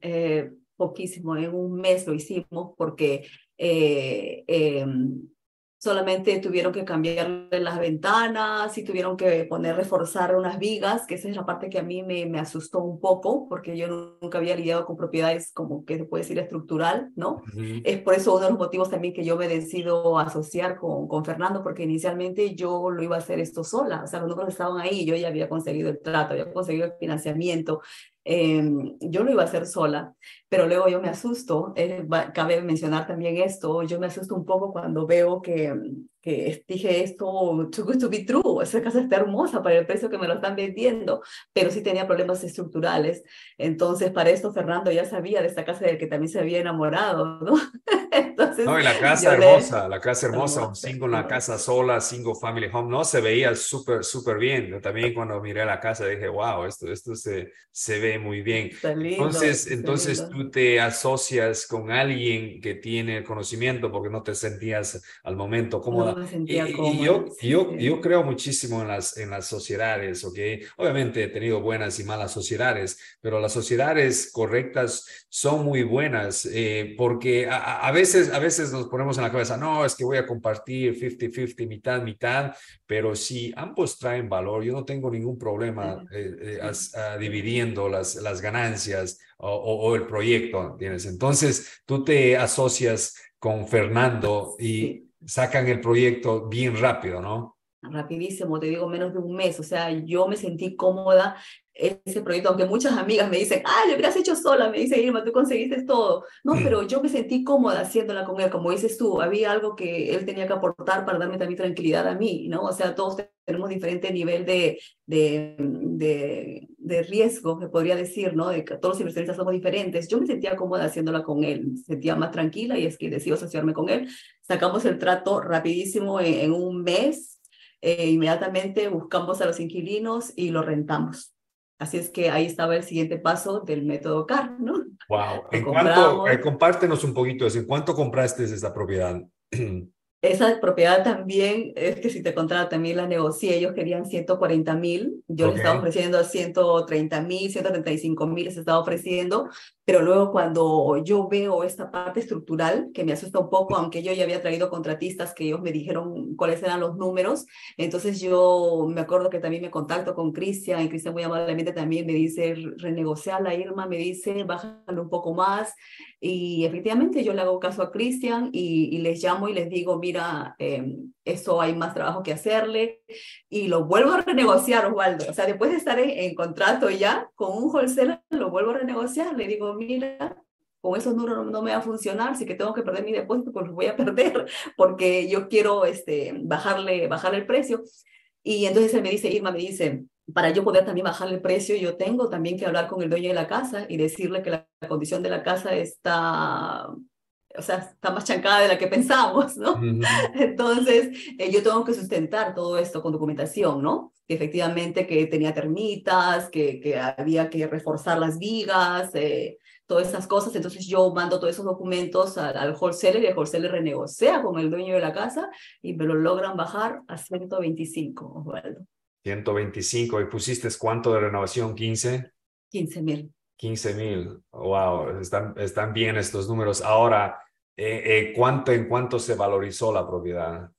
Eh, poquísimo, en un mes lo hicimos porque eh, em, solamente tuvieron que cambiarle las ventanas y tuvieron que poner, reforzar unas vigas, que esa es la parte que a mí me, me asustó un poco, porque yo nunca había lidiado con propiedades como que se puede decir estructural, ¿no? Es por eso uno de los motivos también que yo me decido asociar con, con Fernando, porque inicialmente yo lo iba a hacer esto sola, o sea, los números estaban ahí, yo ya había conseguido el trato, había conseguido el financiamiento, Em, yo lo iba a hacer sola, pero luego yo me asusto, eh, cabe mencionar también esto, yo me asusto un poco cuando veo que, que dije esto, too good to be true, esa casa está hermosa para el precio que me lo están vendiendo, pero sí tenía problemas estructurales. Entonces, para esto Fernando ya sabía de esta casa del que también se había enamorado, ¿no? Entonces, no, y la casa hermosa, la casa hermosa, un single, una casa sola, single family home, no, se veía súper, súper bien. También cuando miré la casa dije, wow, esto, esto se, se ve muy bien. entonces, entonces tú te asocias con alguien que tiene el conocimiento porque no te sentías al momento cómoda y, yo, yo, yo creo muchísimo en las, en las sociedades, ¿ok? Obviamente he tenido buenas y malas sociedades, pero las sociedades correctas son muy buenas eh, porque a, veces, a veces nos ponemos en la cabeza, no, es que voy a compartir 50-50, mitad, mitad, pero si ambos traen valor, yo no tengo ningún problema eh, eh, dividiendo las, las ganancias o, o, el proyecto, ¿tienes? Entonces, tú te asocias con Fernando y sacan el proyecto bien rápido, ¿no? Rapidísimo, te digo, menos de un mes. O sea, yo me sentí cómoda ese proyecto, aunque muchas amigas me dicen, ah, lo hubieras hecho sola, me dice Irma, tú conseguiste todo. No, mm. pero yo me sentí cómoda haciéndola con él, como dices tú, había algo que él tenía que aportar para darme también tranquilidad a mí, ¿no? O sea, todos tenemos diferente nivel de, de, de, de riesgo, se podría decir, ¿no? De que todos los inversionistas somos diferentes. Yo me sentía cómoda haciéndola con él, me sentía más tranquila y es que decidí asociarme con él. Sacamos el trato rapidísimo en, un mes, eh, inmediatamente buscamos a los inquilinos y lo rentamos. Así es que ahí estaba el siguiente paso del método CAR, ¿no? Wow. ¿En cuánto, eh, compártenos un poquito ¿en cuánto compraste esta propiedad? Esa propiedad también, es que si te contara, también la negocié, ellos querían 140 mil, yo les estaba ofreciendo 130 mil, 135 mil, les estaba ofreciendo, pero luego cuando yo veo esta parte estructural, que me asusta un poco, aunque yo ya había traído contratistas que ellos me dijeron cuáles eran los números, entonces yo me acuerdo que también me contacto con Cristian, y Cristian muy amablemente también me dice, renegociar la Irma, me dice, bájalo un poco más, y efectivamente yo le hago caso a Cristian y, les llamo y les digo, mira, eh, eso hay más trabajo que hacerle, y lo vuelvo a renegociar, Osvaldo, o sea, después de estar en, en contrato ya con un wholesaler, lo vuelvo a renegociar, le digo, mira, con esos números no, me va a funcionar, si que tengo que perder mi depósito, pues lo voy a perder, porque yo quiero este, bajarle, bajarle el precio. Y entonces él me dice, Irma, me dice, para yo poder también bajarle el precio, yo tengo también que hablar con el dueño de la casa y decirle que la, condición de la casa está o sea, está más chancada de la que pensamos, ¿no? Entonces, eh, yo tengo que sustentar todo esto con documentación, ¿no? Que efectivamente que tenía termitas, que, que había que reforzar las vigas, eh, todas esas cosas. Entonces yo mando todos esos documentos al, al, wholesaler y el wholesaler renegocia con el dueño de la casa y me lo logran bajar a 125, Osvaldo. 125. ¿Y pusiste cuánto de renovación? ¿15? 15 mil. 15 mil. Wow, están, están bien estos números. Ahora, eh, eh, ¿cuánto en cuánto se valorizó la propiedad?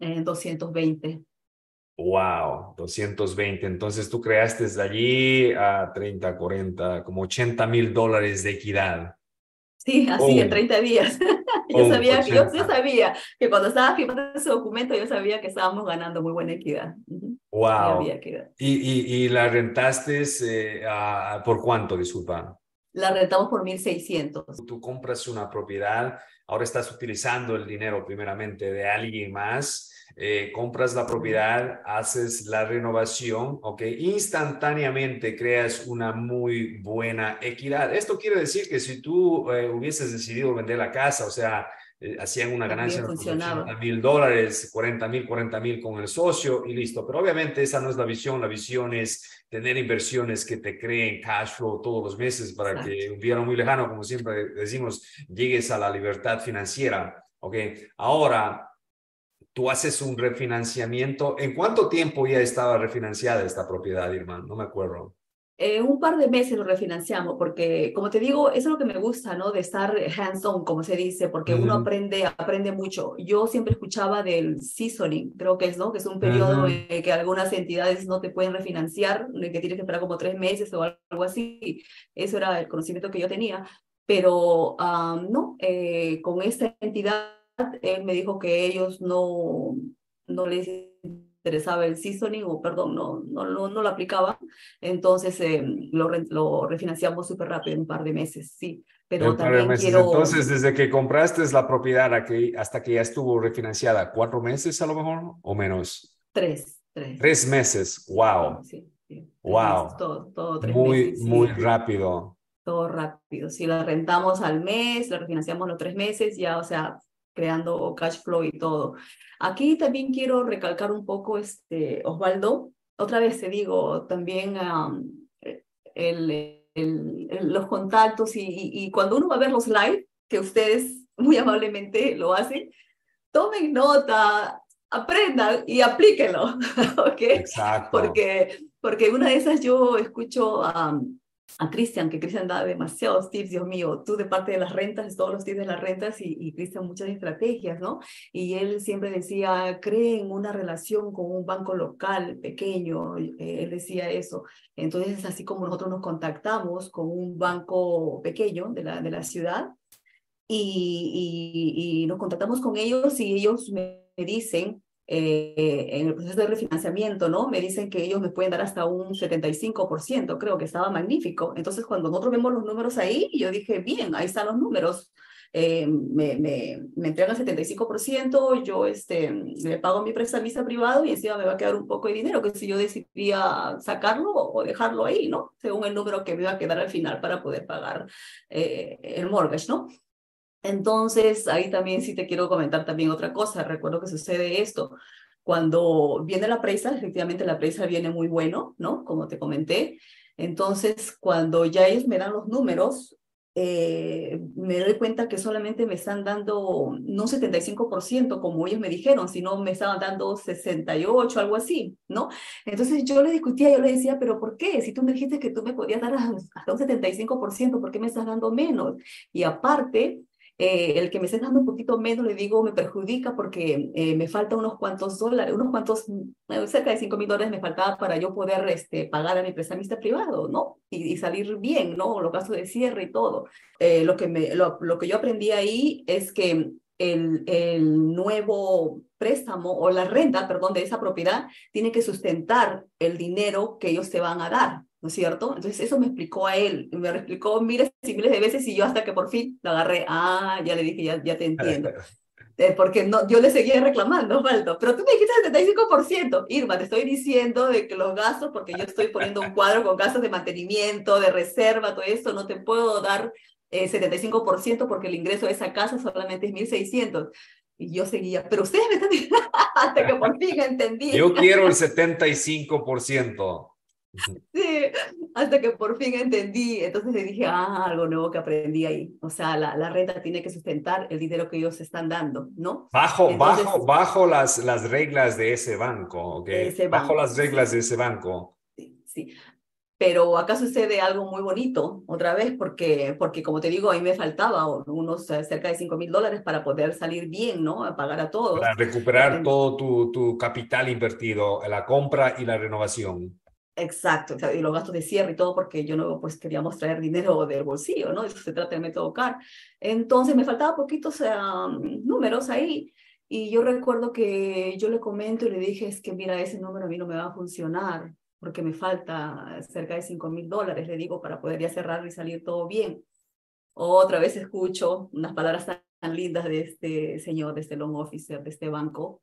En 220. Wow, 220. Entonces tú creaste desde allí a 30, 40, como 80 mil dólares de equidad. Sí, así en 30 días. yo, sabía, yo, sabía que cuando estaba firmando ese documento, yo sabía que estábamos ganando muy buena equidad. Wow. ¿Y, y, y la rentaste eh, por cuánto, disculpa? La rentamos por 1.600. Tú compras una propiedad, ahora estás utilizando el dinero primeramente de alguien más eh, compras la propiedad, haces la renovación, ¿ok? Instantáneamente creas una muy buena equidad. Esto quiere decir que si tú eh, hubieses decidido vender la casa, o sea, eh, hacían una ganancia de 80 mil dólares, 40 mil, 40 mil con el socio y listo. Pero obviamente esa no es la visión. La visión es tener inversiones que te creen cash flow todos los meses para que un día no muy lejano, como siempre decimos, llegues a la libertad financiera. ¿ok? Ahora, tú haces un refinanciamiento. ¿En cuánto tiempo ya estaba refinanciada esta propiedad, Irma? No me acuerdo. Eh, un par de meses lo refinanciamos, porque como te digo, eso es lo que me gusta, ¿no? De estar hands-on, como se dice, porque uno aprende, aprende mucho. Yo siempre escuchaba del seasoning, creo que es, ¿no? Que es un periodo en que algunas entidades no te pueden refinanciar, que tienes que esperar como tres meses o algo así. Eso era el conocimiento que yo tenía. Pero no, eh, con esta entidad él me dijo que ellos no, no les interesaba el seasoning o perdón, no, no, no, no lo aplicaba. Entonces eh, lo, lo refinanciamos súper rápido en un par de meses, sí. Pero también quiero... Entonces, desde que compraste la propiedad hasta que ya estuvo refinanciada, ¿cuatro meses a lo mejor o menos? Tres, tres. Tres meses, wow. Sí, Wow. todo, todo tres muy, muy rápido. Todo rápido. Si la rentamos al mes, la refinanciamos los tres meses, ya, o sea, creando cash flow y todo. Aquí también quiero recalcar un poco, este, Osvaldo, otra vez te digo, también el, los contactos y, y, cuando uno va a ver los live, que ustedes muy amablemente lo hacen, tomen nota, aprendan y aplíquenlo, ¿ok? Exacto. Porque, porque una de esas yo escucho a a Cristian, que Cristian da demasiados tips, Dios mío, tú de parte de las rentas, todos los tips de las rentas y, y Cristian muchas estrategias, ¿no? Y él siempre decía, creen una relación con un banco local pequeño, eh, él decía eso. Entonces, así como nosotros nos contactamos con un banco pequeño de la, de la ciudad y, nos contactamos con ellos y ellos me dicen, eh, en el proceso de refinanciamiento, ¿no? Me dicen que ellos me pueden dar hasta un 75%, creo que estaba magnífico. Entonces, cuando nosotros vemos los números ahí, yo dije, bien, ahí están los números. Eh, me, me, me, entregan el 75%, yo este, le pago mi prestamista privado y encima me va a quedar un poco de dinero, que si yo decidía sacarlo o dejarlo ahí, ¿no? Según el número que me va a quedar al final para poder pagar eh, el mortgage, ¿no? Entonces, ahí también sí te quiero comentar también otra cosa. Recuerdo que sucede esto. Cuando viene la presa, efectivamente la presa viene muy bueno, ¿no? Como te comenté. Entonces, cuando ya ellos me dan los números, eh, me doy cuenta que solamente me están dando no 75% como ellos me dijeron, sino me estaban dando 68, algo así, ¿no? Entonces yo le discutía, yo le decía, pero ¿por qué? Si tú me dijiste que tú me podías dar hasta un 75%, ¿por qué me estás dando menos? Y aparte, eh, el que me esté dando un poquito menos, le digo, me perjudica porque eh, me falta unos cuantos dólares, unos cuantos, eh, cerca de 5 mil dólares me faltaba para yo poder este, pagar a mi prestamista privado, ¿no? Y, salir bien, ¿no? Los gastos de cierre y todo. lo, que me, lo, lo que yo aprendí ahí es que el, el, nuevo préstamo o la renta, perdón, de esa propiedad tiene que sustentar el dinero que ellos te van a dar. ¿No es cierto? Entonces eso me explicó a él, me explicó miles y miles de veces y yo hasta que por fin lo agarré, ah, ya le dije, ya, ya te entiendo. Eh, porque no, yo le seguía reclamando, Falto, pero tú me dijiste 75%. Irma, te estoy diciendo de que los gastos, porque yo estoy poniendo un cuadro con gastos de mantenimiento, de reserva, todo esto, no te puedo dar eh, 75% porque el ingreso de esa casa solamente es 1.600. Y yo seguía, pero ustedes me están diciendo, hasta que por fin entendí. Yo quiero el 75%. Sí, hasta que por fin entendí. Entonces le dije, ah, algo nuevo que aprendí ahí. O sea, la, la renta tiene que sustentar el dinero que ellos están dando, ¿no? Bajo, bajo, bajo las, las reglas de ese banco, ¿ok? bajo las reglas de ese banco. Sí, sí. Pero acá sucede algo muy bonito, otra vez, porque, porque como te digo, a mí me faltaba unos eh, cerca de 5 mil dólares para poder salir bien, ¿no? A pagar a todos. Para recuperar todo tu, tu capital invertido, la compra y la renovación. Exacto, y los gastos de cierre y todo, porque yo no pues queríamos traer dinero del bolsillo, ¿no? Eso se trata del método CAR. Entonces me faltaba poquitos números ahí. Y yo recuerdo que yo le comento y le dije, es que mira, ese número a mí no me va a funcionar, porque me falta cerca de 5 mil dólares, le digo, para poder ya cerrar y salir todo bien. Otra vez escucho unas palabras tan lindas de este señor, de este long officer, de este banco.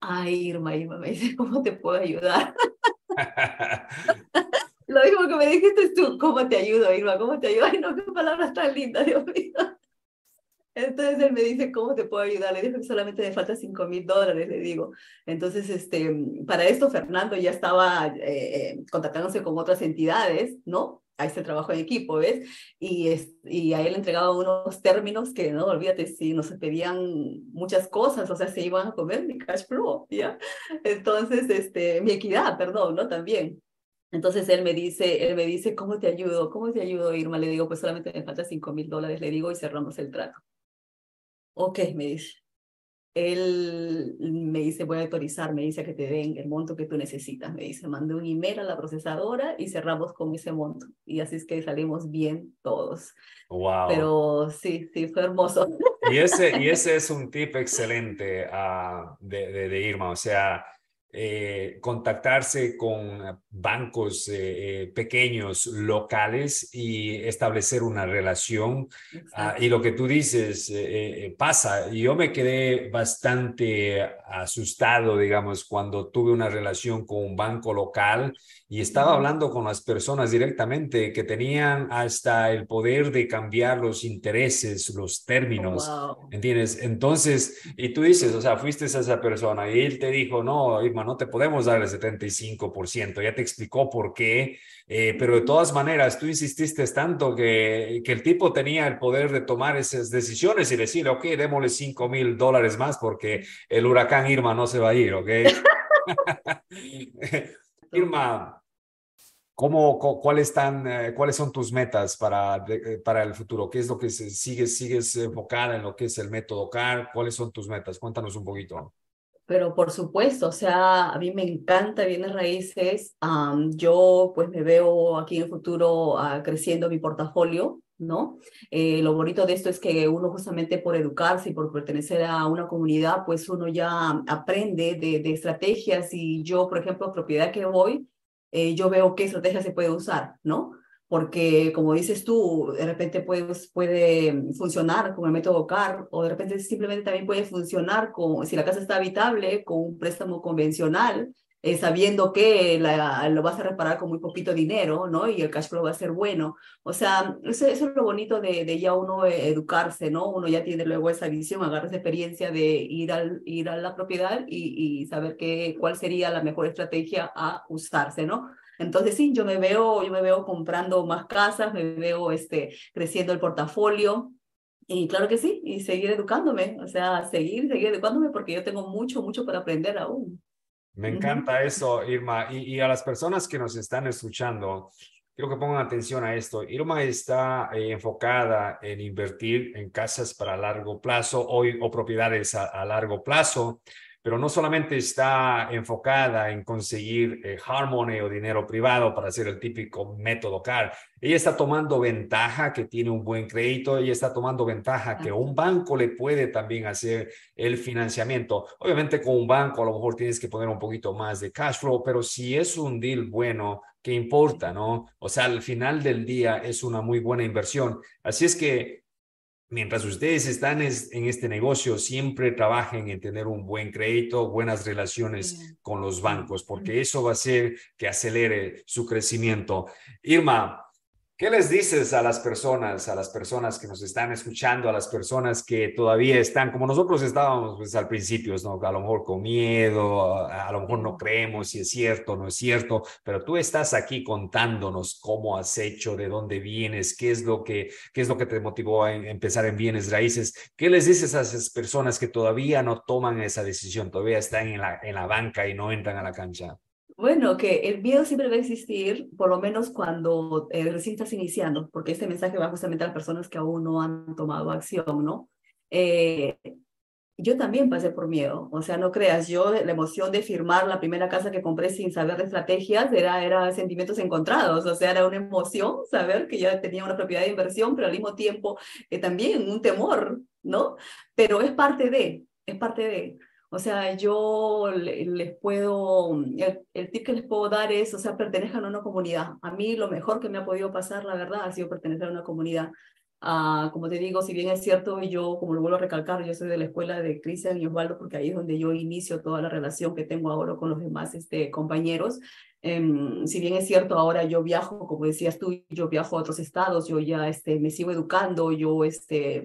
Ay, Irma, Irma, me dice, ¿cómo te puedo ayudar? Lo mismo que me dijiste tú, ¿cómo te ayudo, Irma? ¿Cómo te ayudo? Ay, no, qué palabras tan lindas, Dios mío. Entonces él me dice, ¿cómo te puedo ayudar? Le digo que solamente me falta 5 mil dólares, le digo. Entonces, este, para esto Fernando ya estaba eh, eh, contactándose con otras entidades, ¿no? A este trabajo en equipo, ¿ves? Y, es, y a él entregaba unos términos que, no, olvídate, si nos pedían muchas cosas, o sea, se iban a comer mi cash flow, ¿ya? Entonces, este, mi equidad, perdón, ¿no? También. Entonces él me dice, él me dice, ¿cómo te ayudo? ¿Cómo te ayudo, Irma? Le digo, pues solamente me falta 5 mil dólares, le digo, y cerramos el trato. Ok, me dice. Él me dice, voy a autorizar, me dice que te den el monto que tú necesitas. Me dice, mandé un email a la procesadora y cerramos con ese monto. Y así es que salimos bien todos. Wow. Pero sí, sí, fue hermoso. Y ese, y ese es un tip excelente uh, de, de, de, Irma. O sea, eh, contactarse con bancos eh, eh, pequeños locales y establecer una relación. Ah, y lo que tú dices pasa. Yo me quedé bastante asustado, digamos, cuando tuve una relación con un banco local y estaba hablando con las personas directamente que tenían hasta el poder de cambiar los intereses, los términos, ¿entiendes? Entonces, y tú dices, o sea, fuiste a esa persona y él te dijo, no, No te podemos dar el 75%, ya te explicó por qué, eh, pero de todas maneras, tú insististe tanto que, que el tipo tenía el poder de tomar esas decisiones y decir, ok, démosle 5 mil dólares más porque el huracán Irma no se va a ir, ¿ok? Irma, ¿Cómo, cuáles, están, eh, ¿Cuáles son tus metas para, para el futuro? ¿Qué es lo que sigues, sigues enfocada en lo que es el método CAR? ¿Cuáles son tus metas? Cuéntanos un poquito. Pero por supuesto, o sea, a mí me encanta bienes raíces. yo pues me veo aquí en el futuro uh, creciendo mi portafolio, ¿no? Eh, lo bonito de esto es que uno justamente por educarse y por pertenecer a una comunidad, pues uno ya aprende de, de estrategias y yo, por ejemplo, propiedad que voy, eh, yo veo qué estrategia se puede usar, ¿no? Porque como dices tú, de repente puede, puede funcionar con el método CAR o de repente simplemente también puede funcionar con, si la casa está habitable, con un préstamo convencional, eh, sabiendo que la, lo vas a reparar con muy poquito dinero, ¿no? Y el cash flow va a ser bueno. O sea, eso, es lo bonito de, de, ya uno educarse, ¿no? Uno ya tiene luego esa visión, agarra esa experiencia de ir, al, ir a la propiedad y, y saber qué, cuál sería la mejor estrategia a usarse, ¿no? Entonces sí, yo me veo, yo me veo comprando más casas, me veo este, creciendo el portafolio, y claro que sí, y seguir educándome, o sea, seguir, seguir educándome porque yo tengo mucho, mucho para aprender aún. Me encanta eso, Irma. Y, a las personas que nos están escuchando, quiero que pongan atención a esto. Irma está eh, enfocada en invertir en casas para largo plazo o, o propiedades a, largo plazo pero no solamente está enfocada en conseguir eh, o dinero privado para hacer el típico método CAR. Ella está tomando ventaja que tiene un buen crédito, ella está tomando ventaja que un banco le puede también hacer el financiamiento. Obviamente con un banco a lo mejor tienes que poner un poquito más de cash flow, pero si es un deal bueno, ¿qué importa, no? O sea, al final del día es una muy buena inversión. Así es que mientras ustedes están en este negocio, siempre trabajen en tener un buen crédito, buenas relaciones con los bancos, porque eso va a hacer que acelere su crecimiento. Irma, ¿Qué les dices a las personas, a las personas que nos están escuchando, a las personas que todavía están como nosotros estábamos pues, al principio, ¿no? a lo mejor con miedo, a, lo mejor no creemos si es cierto no es cierto, pero tú estás aquí contándonos cómo has hecho, de dónde vienes, qué es lo que, qué es lo que te motivó a empezar en bienes raíces. ¿Qué les dices a esas personas que todavía no toman esa decisión, todavía están en la, en la banca y no entran a la cancha? Bueno, que el miedo siempre va a existir, por lo menos cuando eh, recién estás iniciando, porque este mensaje va justamente a las personas que aún no han tomado acción, ¿no? Eh, yo también pasé por miedo, o sea, no creas, yo la emoción de firmar la primera casa que compré sin saber de estrategias era, era sentimientos encontrados, o sea, era una emoción saber que ya tenía una propiedad de inversión, pero al mismo tiempo eh, también un temor, ¿no? Pero es parte de, es parte de. O sea, yo les puedo, el, tip que les puedo dar es, o sea, pertenezcan a una comunidad. A mí lo mejor que me ha podido pasar, la verdad, ha sido pertenecer a una comunidad. Ah, como te digo, si bien es cierto, yo, como lo vuelvo a recalcar, yo soy de la escuela de Cristian y Osvaldo, porque ahí es donde yo inicio toda la relación que tengo ahora con los demás este, compañeros. Em, si bien es cierto, ahora yo viajo, como decías tú, yo viajo a otros estados, yo ya este, me sigo educando, yo este,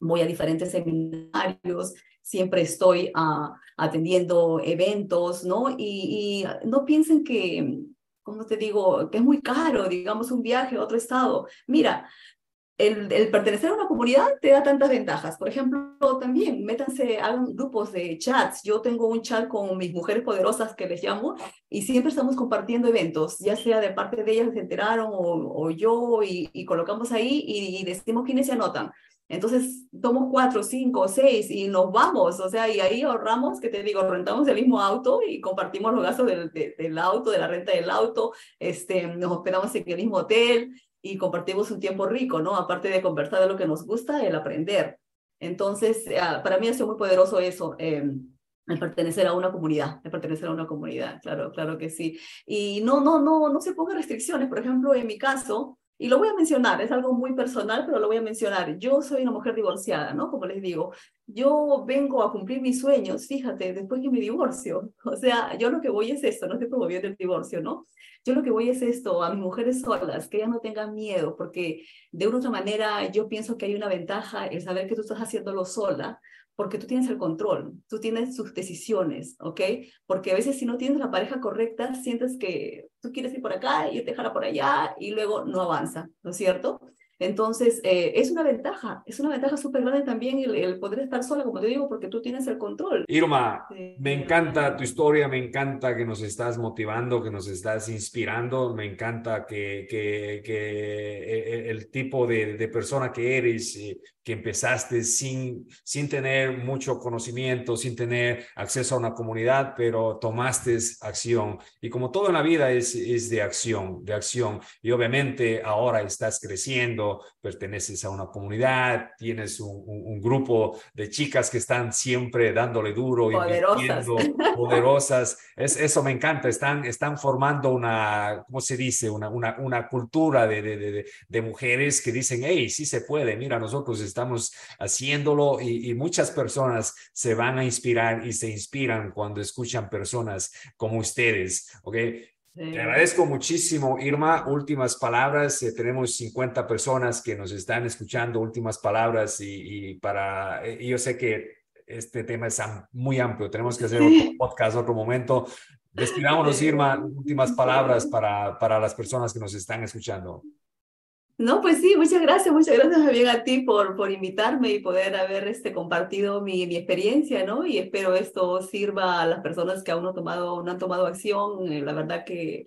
voy a diferentes seminarios, siempre estoy uh, atendiendo eventos, ¿no? Y, y, no piensen que, como te digo, que es muy caro, digamos, un viaje a otro estado. Mira, el, el, pertenecer a una comunidad te da tantas ventajas. Por ejemplo, también métanse, hagan grupos de chats. Yo tengo un chat con mis mujeres poderosas que les llamo y siempre estamos compartiendo eventos, ya sea de parte de ellas se enteraron o, o yo y, y, colocamos ahí y, y decimos quiénes se anotan. Entonces, tomo cuatro, cinco, seis y nos vamos, o sea, y ahí ahorramos, que te digo, rentamos el mismo auto y compartimos los gastos del, del auto, de la renta del auto, este, nos hospedamos en el mismo hotel y compartimos un tiempo rico, ¿no? Aparte de conversar de lo que nos gusta, el aprender. Entonces, ah, para mí ha sido muy poderoso eso. Eh, el pertenecer a una comunidad, el pertenecer a una comunidad, claro, claro que sí. Y no, no, no, no se ponga restricciones. Por ejemplo, en mi caso, y lo voy a mencionar, es algo muy personal, pero lo voy a mencionar. Yo soy una mujer divorciada, ¿no? Como les digo, yo vengo a cumplir mis sueños, fíjate, después que me divorcio. O sea, yo lo que voy es esto, no estoy promoviendo el divorcio, ¿no? Yo lo que voy es esto, a mis mujeres solas, que ellas no tengan miedo, porque de una u otra manera yo pienso que hay una ventaja el saber que tú estás haciéndolo sola, porque tú tienes el control, tú tienes sus decisiones, ¿ok? Porque a veces si no tienes la pareja correcta, sientes que tú quieres ir por acá y te jala por allá y luego no avanza, ¿no es cierto? Entonces, eh, es una ventaja, es una ventaja súper grande también el, poder estar sola, como te digo, porque tú tienes el control. Irma, me encanta tu historia, me encanta que nos estás motivando, que nos estás inspirando, me encanta que, que, que eh, el, tipo de, de, persona que eres, eh, que empezaste sin, sin tener mucho conocimiento, sin tener acceso a una comunidad, pero tomaste acción. Y como todo en la vida es, es de acción, de acción. Y obviamente ahora estás creciendo, perteneces a una comunidad, tienes un, un, grupo de chicas que están siempre dándole duro, poderosas, poderosas. Es, eso me encanta, están, están formando una, ¿cómo se dice? Una, una, una cultura de, de, de, de mujeres que dicen, hey, sí se puede, mira, nosotros estamos estamos haciéndolo y, muchas personas se van a inspirar y se inspiran cuando escuchan personas como ustedes, ¿ok? Te agradezco muchísimo, Irma. Últimas palabras. Eh, tenemos 50 personas que nos están escuchando. Últimas palabras y, para, eh, yo sé que este tema es muy amplio. Tenemos que hacer otro podcast, otro momento. Despidámonos, Irma. Últimas palabras para, para las personas que nos están escuchando. No, pues sí, muchas gracias, muchas gracias también a ti por, por invitarme y poder haber este, compartido mi, mi experiencia, ¿no? Y espero esto sirva a las personas que aún no, tomado, no han tomado acción. Eh, la verdad que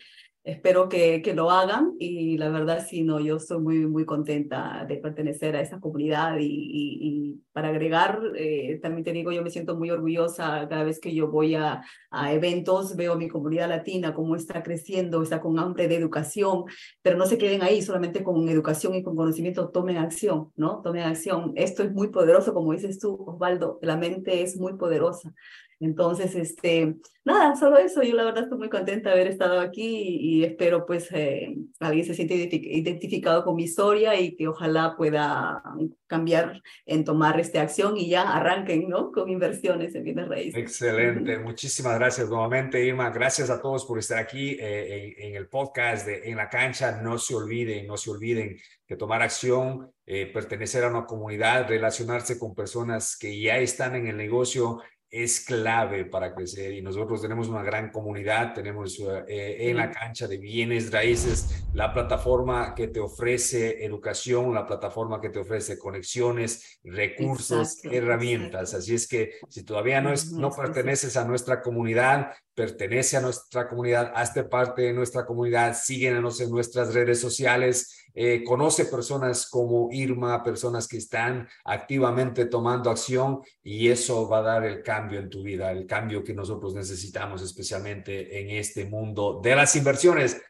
espero que, que, lo hagan y la verdad sí, no, yo estoy muy, muy contenta de pertenecer a esa comunidad y, y, para agregar, eh, también te digo, yo me siento muy orgullosa cada vez que yo voy a, a eventos, veo mi comunidad latina, cómo está creciendo, está con hambre de educación, pero no se queden ahí solamente con educación y con conocimiento, tomen acción, ¿no? Tomen acción. Esto es muy poderoso, como dices tú, Osvaldo, la mente es muy poderosa. Entonces, este, nada, solo eso. Yo la verdad estoy muy contenta de haber estado aquí y, espero pues eh, alguien se siente identificado con mi historia y que ojalá pueda cambiar en tomar esta acción y ya arranquen, ¿no? Con inversiones en bienes raíces. Excelente. Muchísimas gracias nuevamente, Irma. Gracias a todos por estar aquí eh, en, el podcast de En la cancha. No se olviden, no se olviden que tomar acción, eh, pertenecer a una comunidad, relacionarse con personas que ya están en el negocio es clave para crecer y nosotros tenemos una gran comunidad, tenemos eh, en la cancha de bienes raíces, la plataforma que te ofrece educación, la plataforma que te ofrece conexiones, recursos, herramientas. Así es que si todavía no, es, no perteneces a nuestra comunidad, pertenece a nuestra comunidad, hazte parte de nuestra comunidad, síguenos en nuestras redes sociales eh, conoce personas como Irma, personas que están activamente tomando acción y eso va a dar el cambio en tu vida, el cambio que nosotros necesitamos especialmente en este mundo de las inversiones.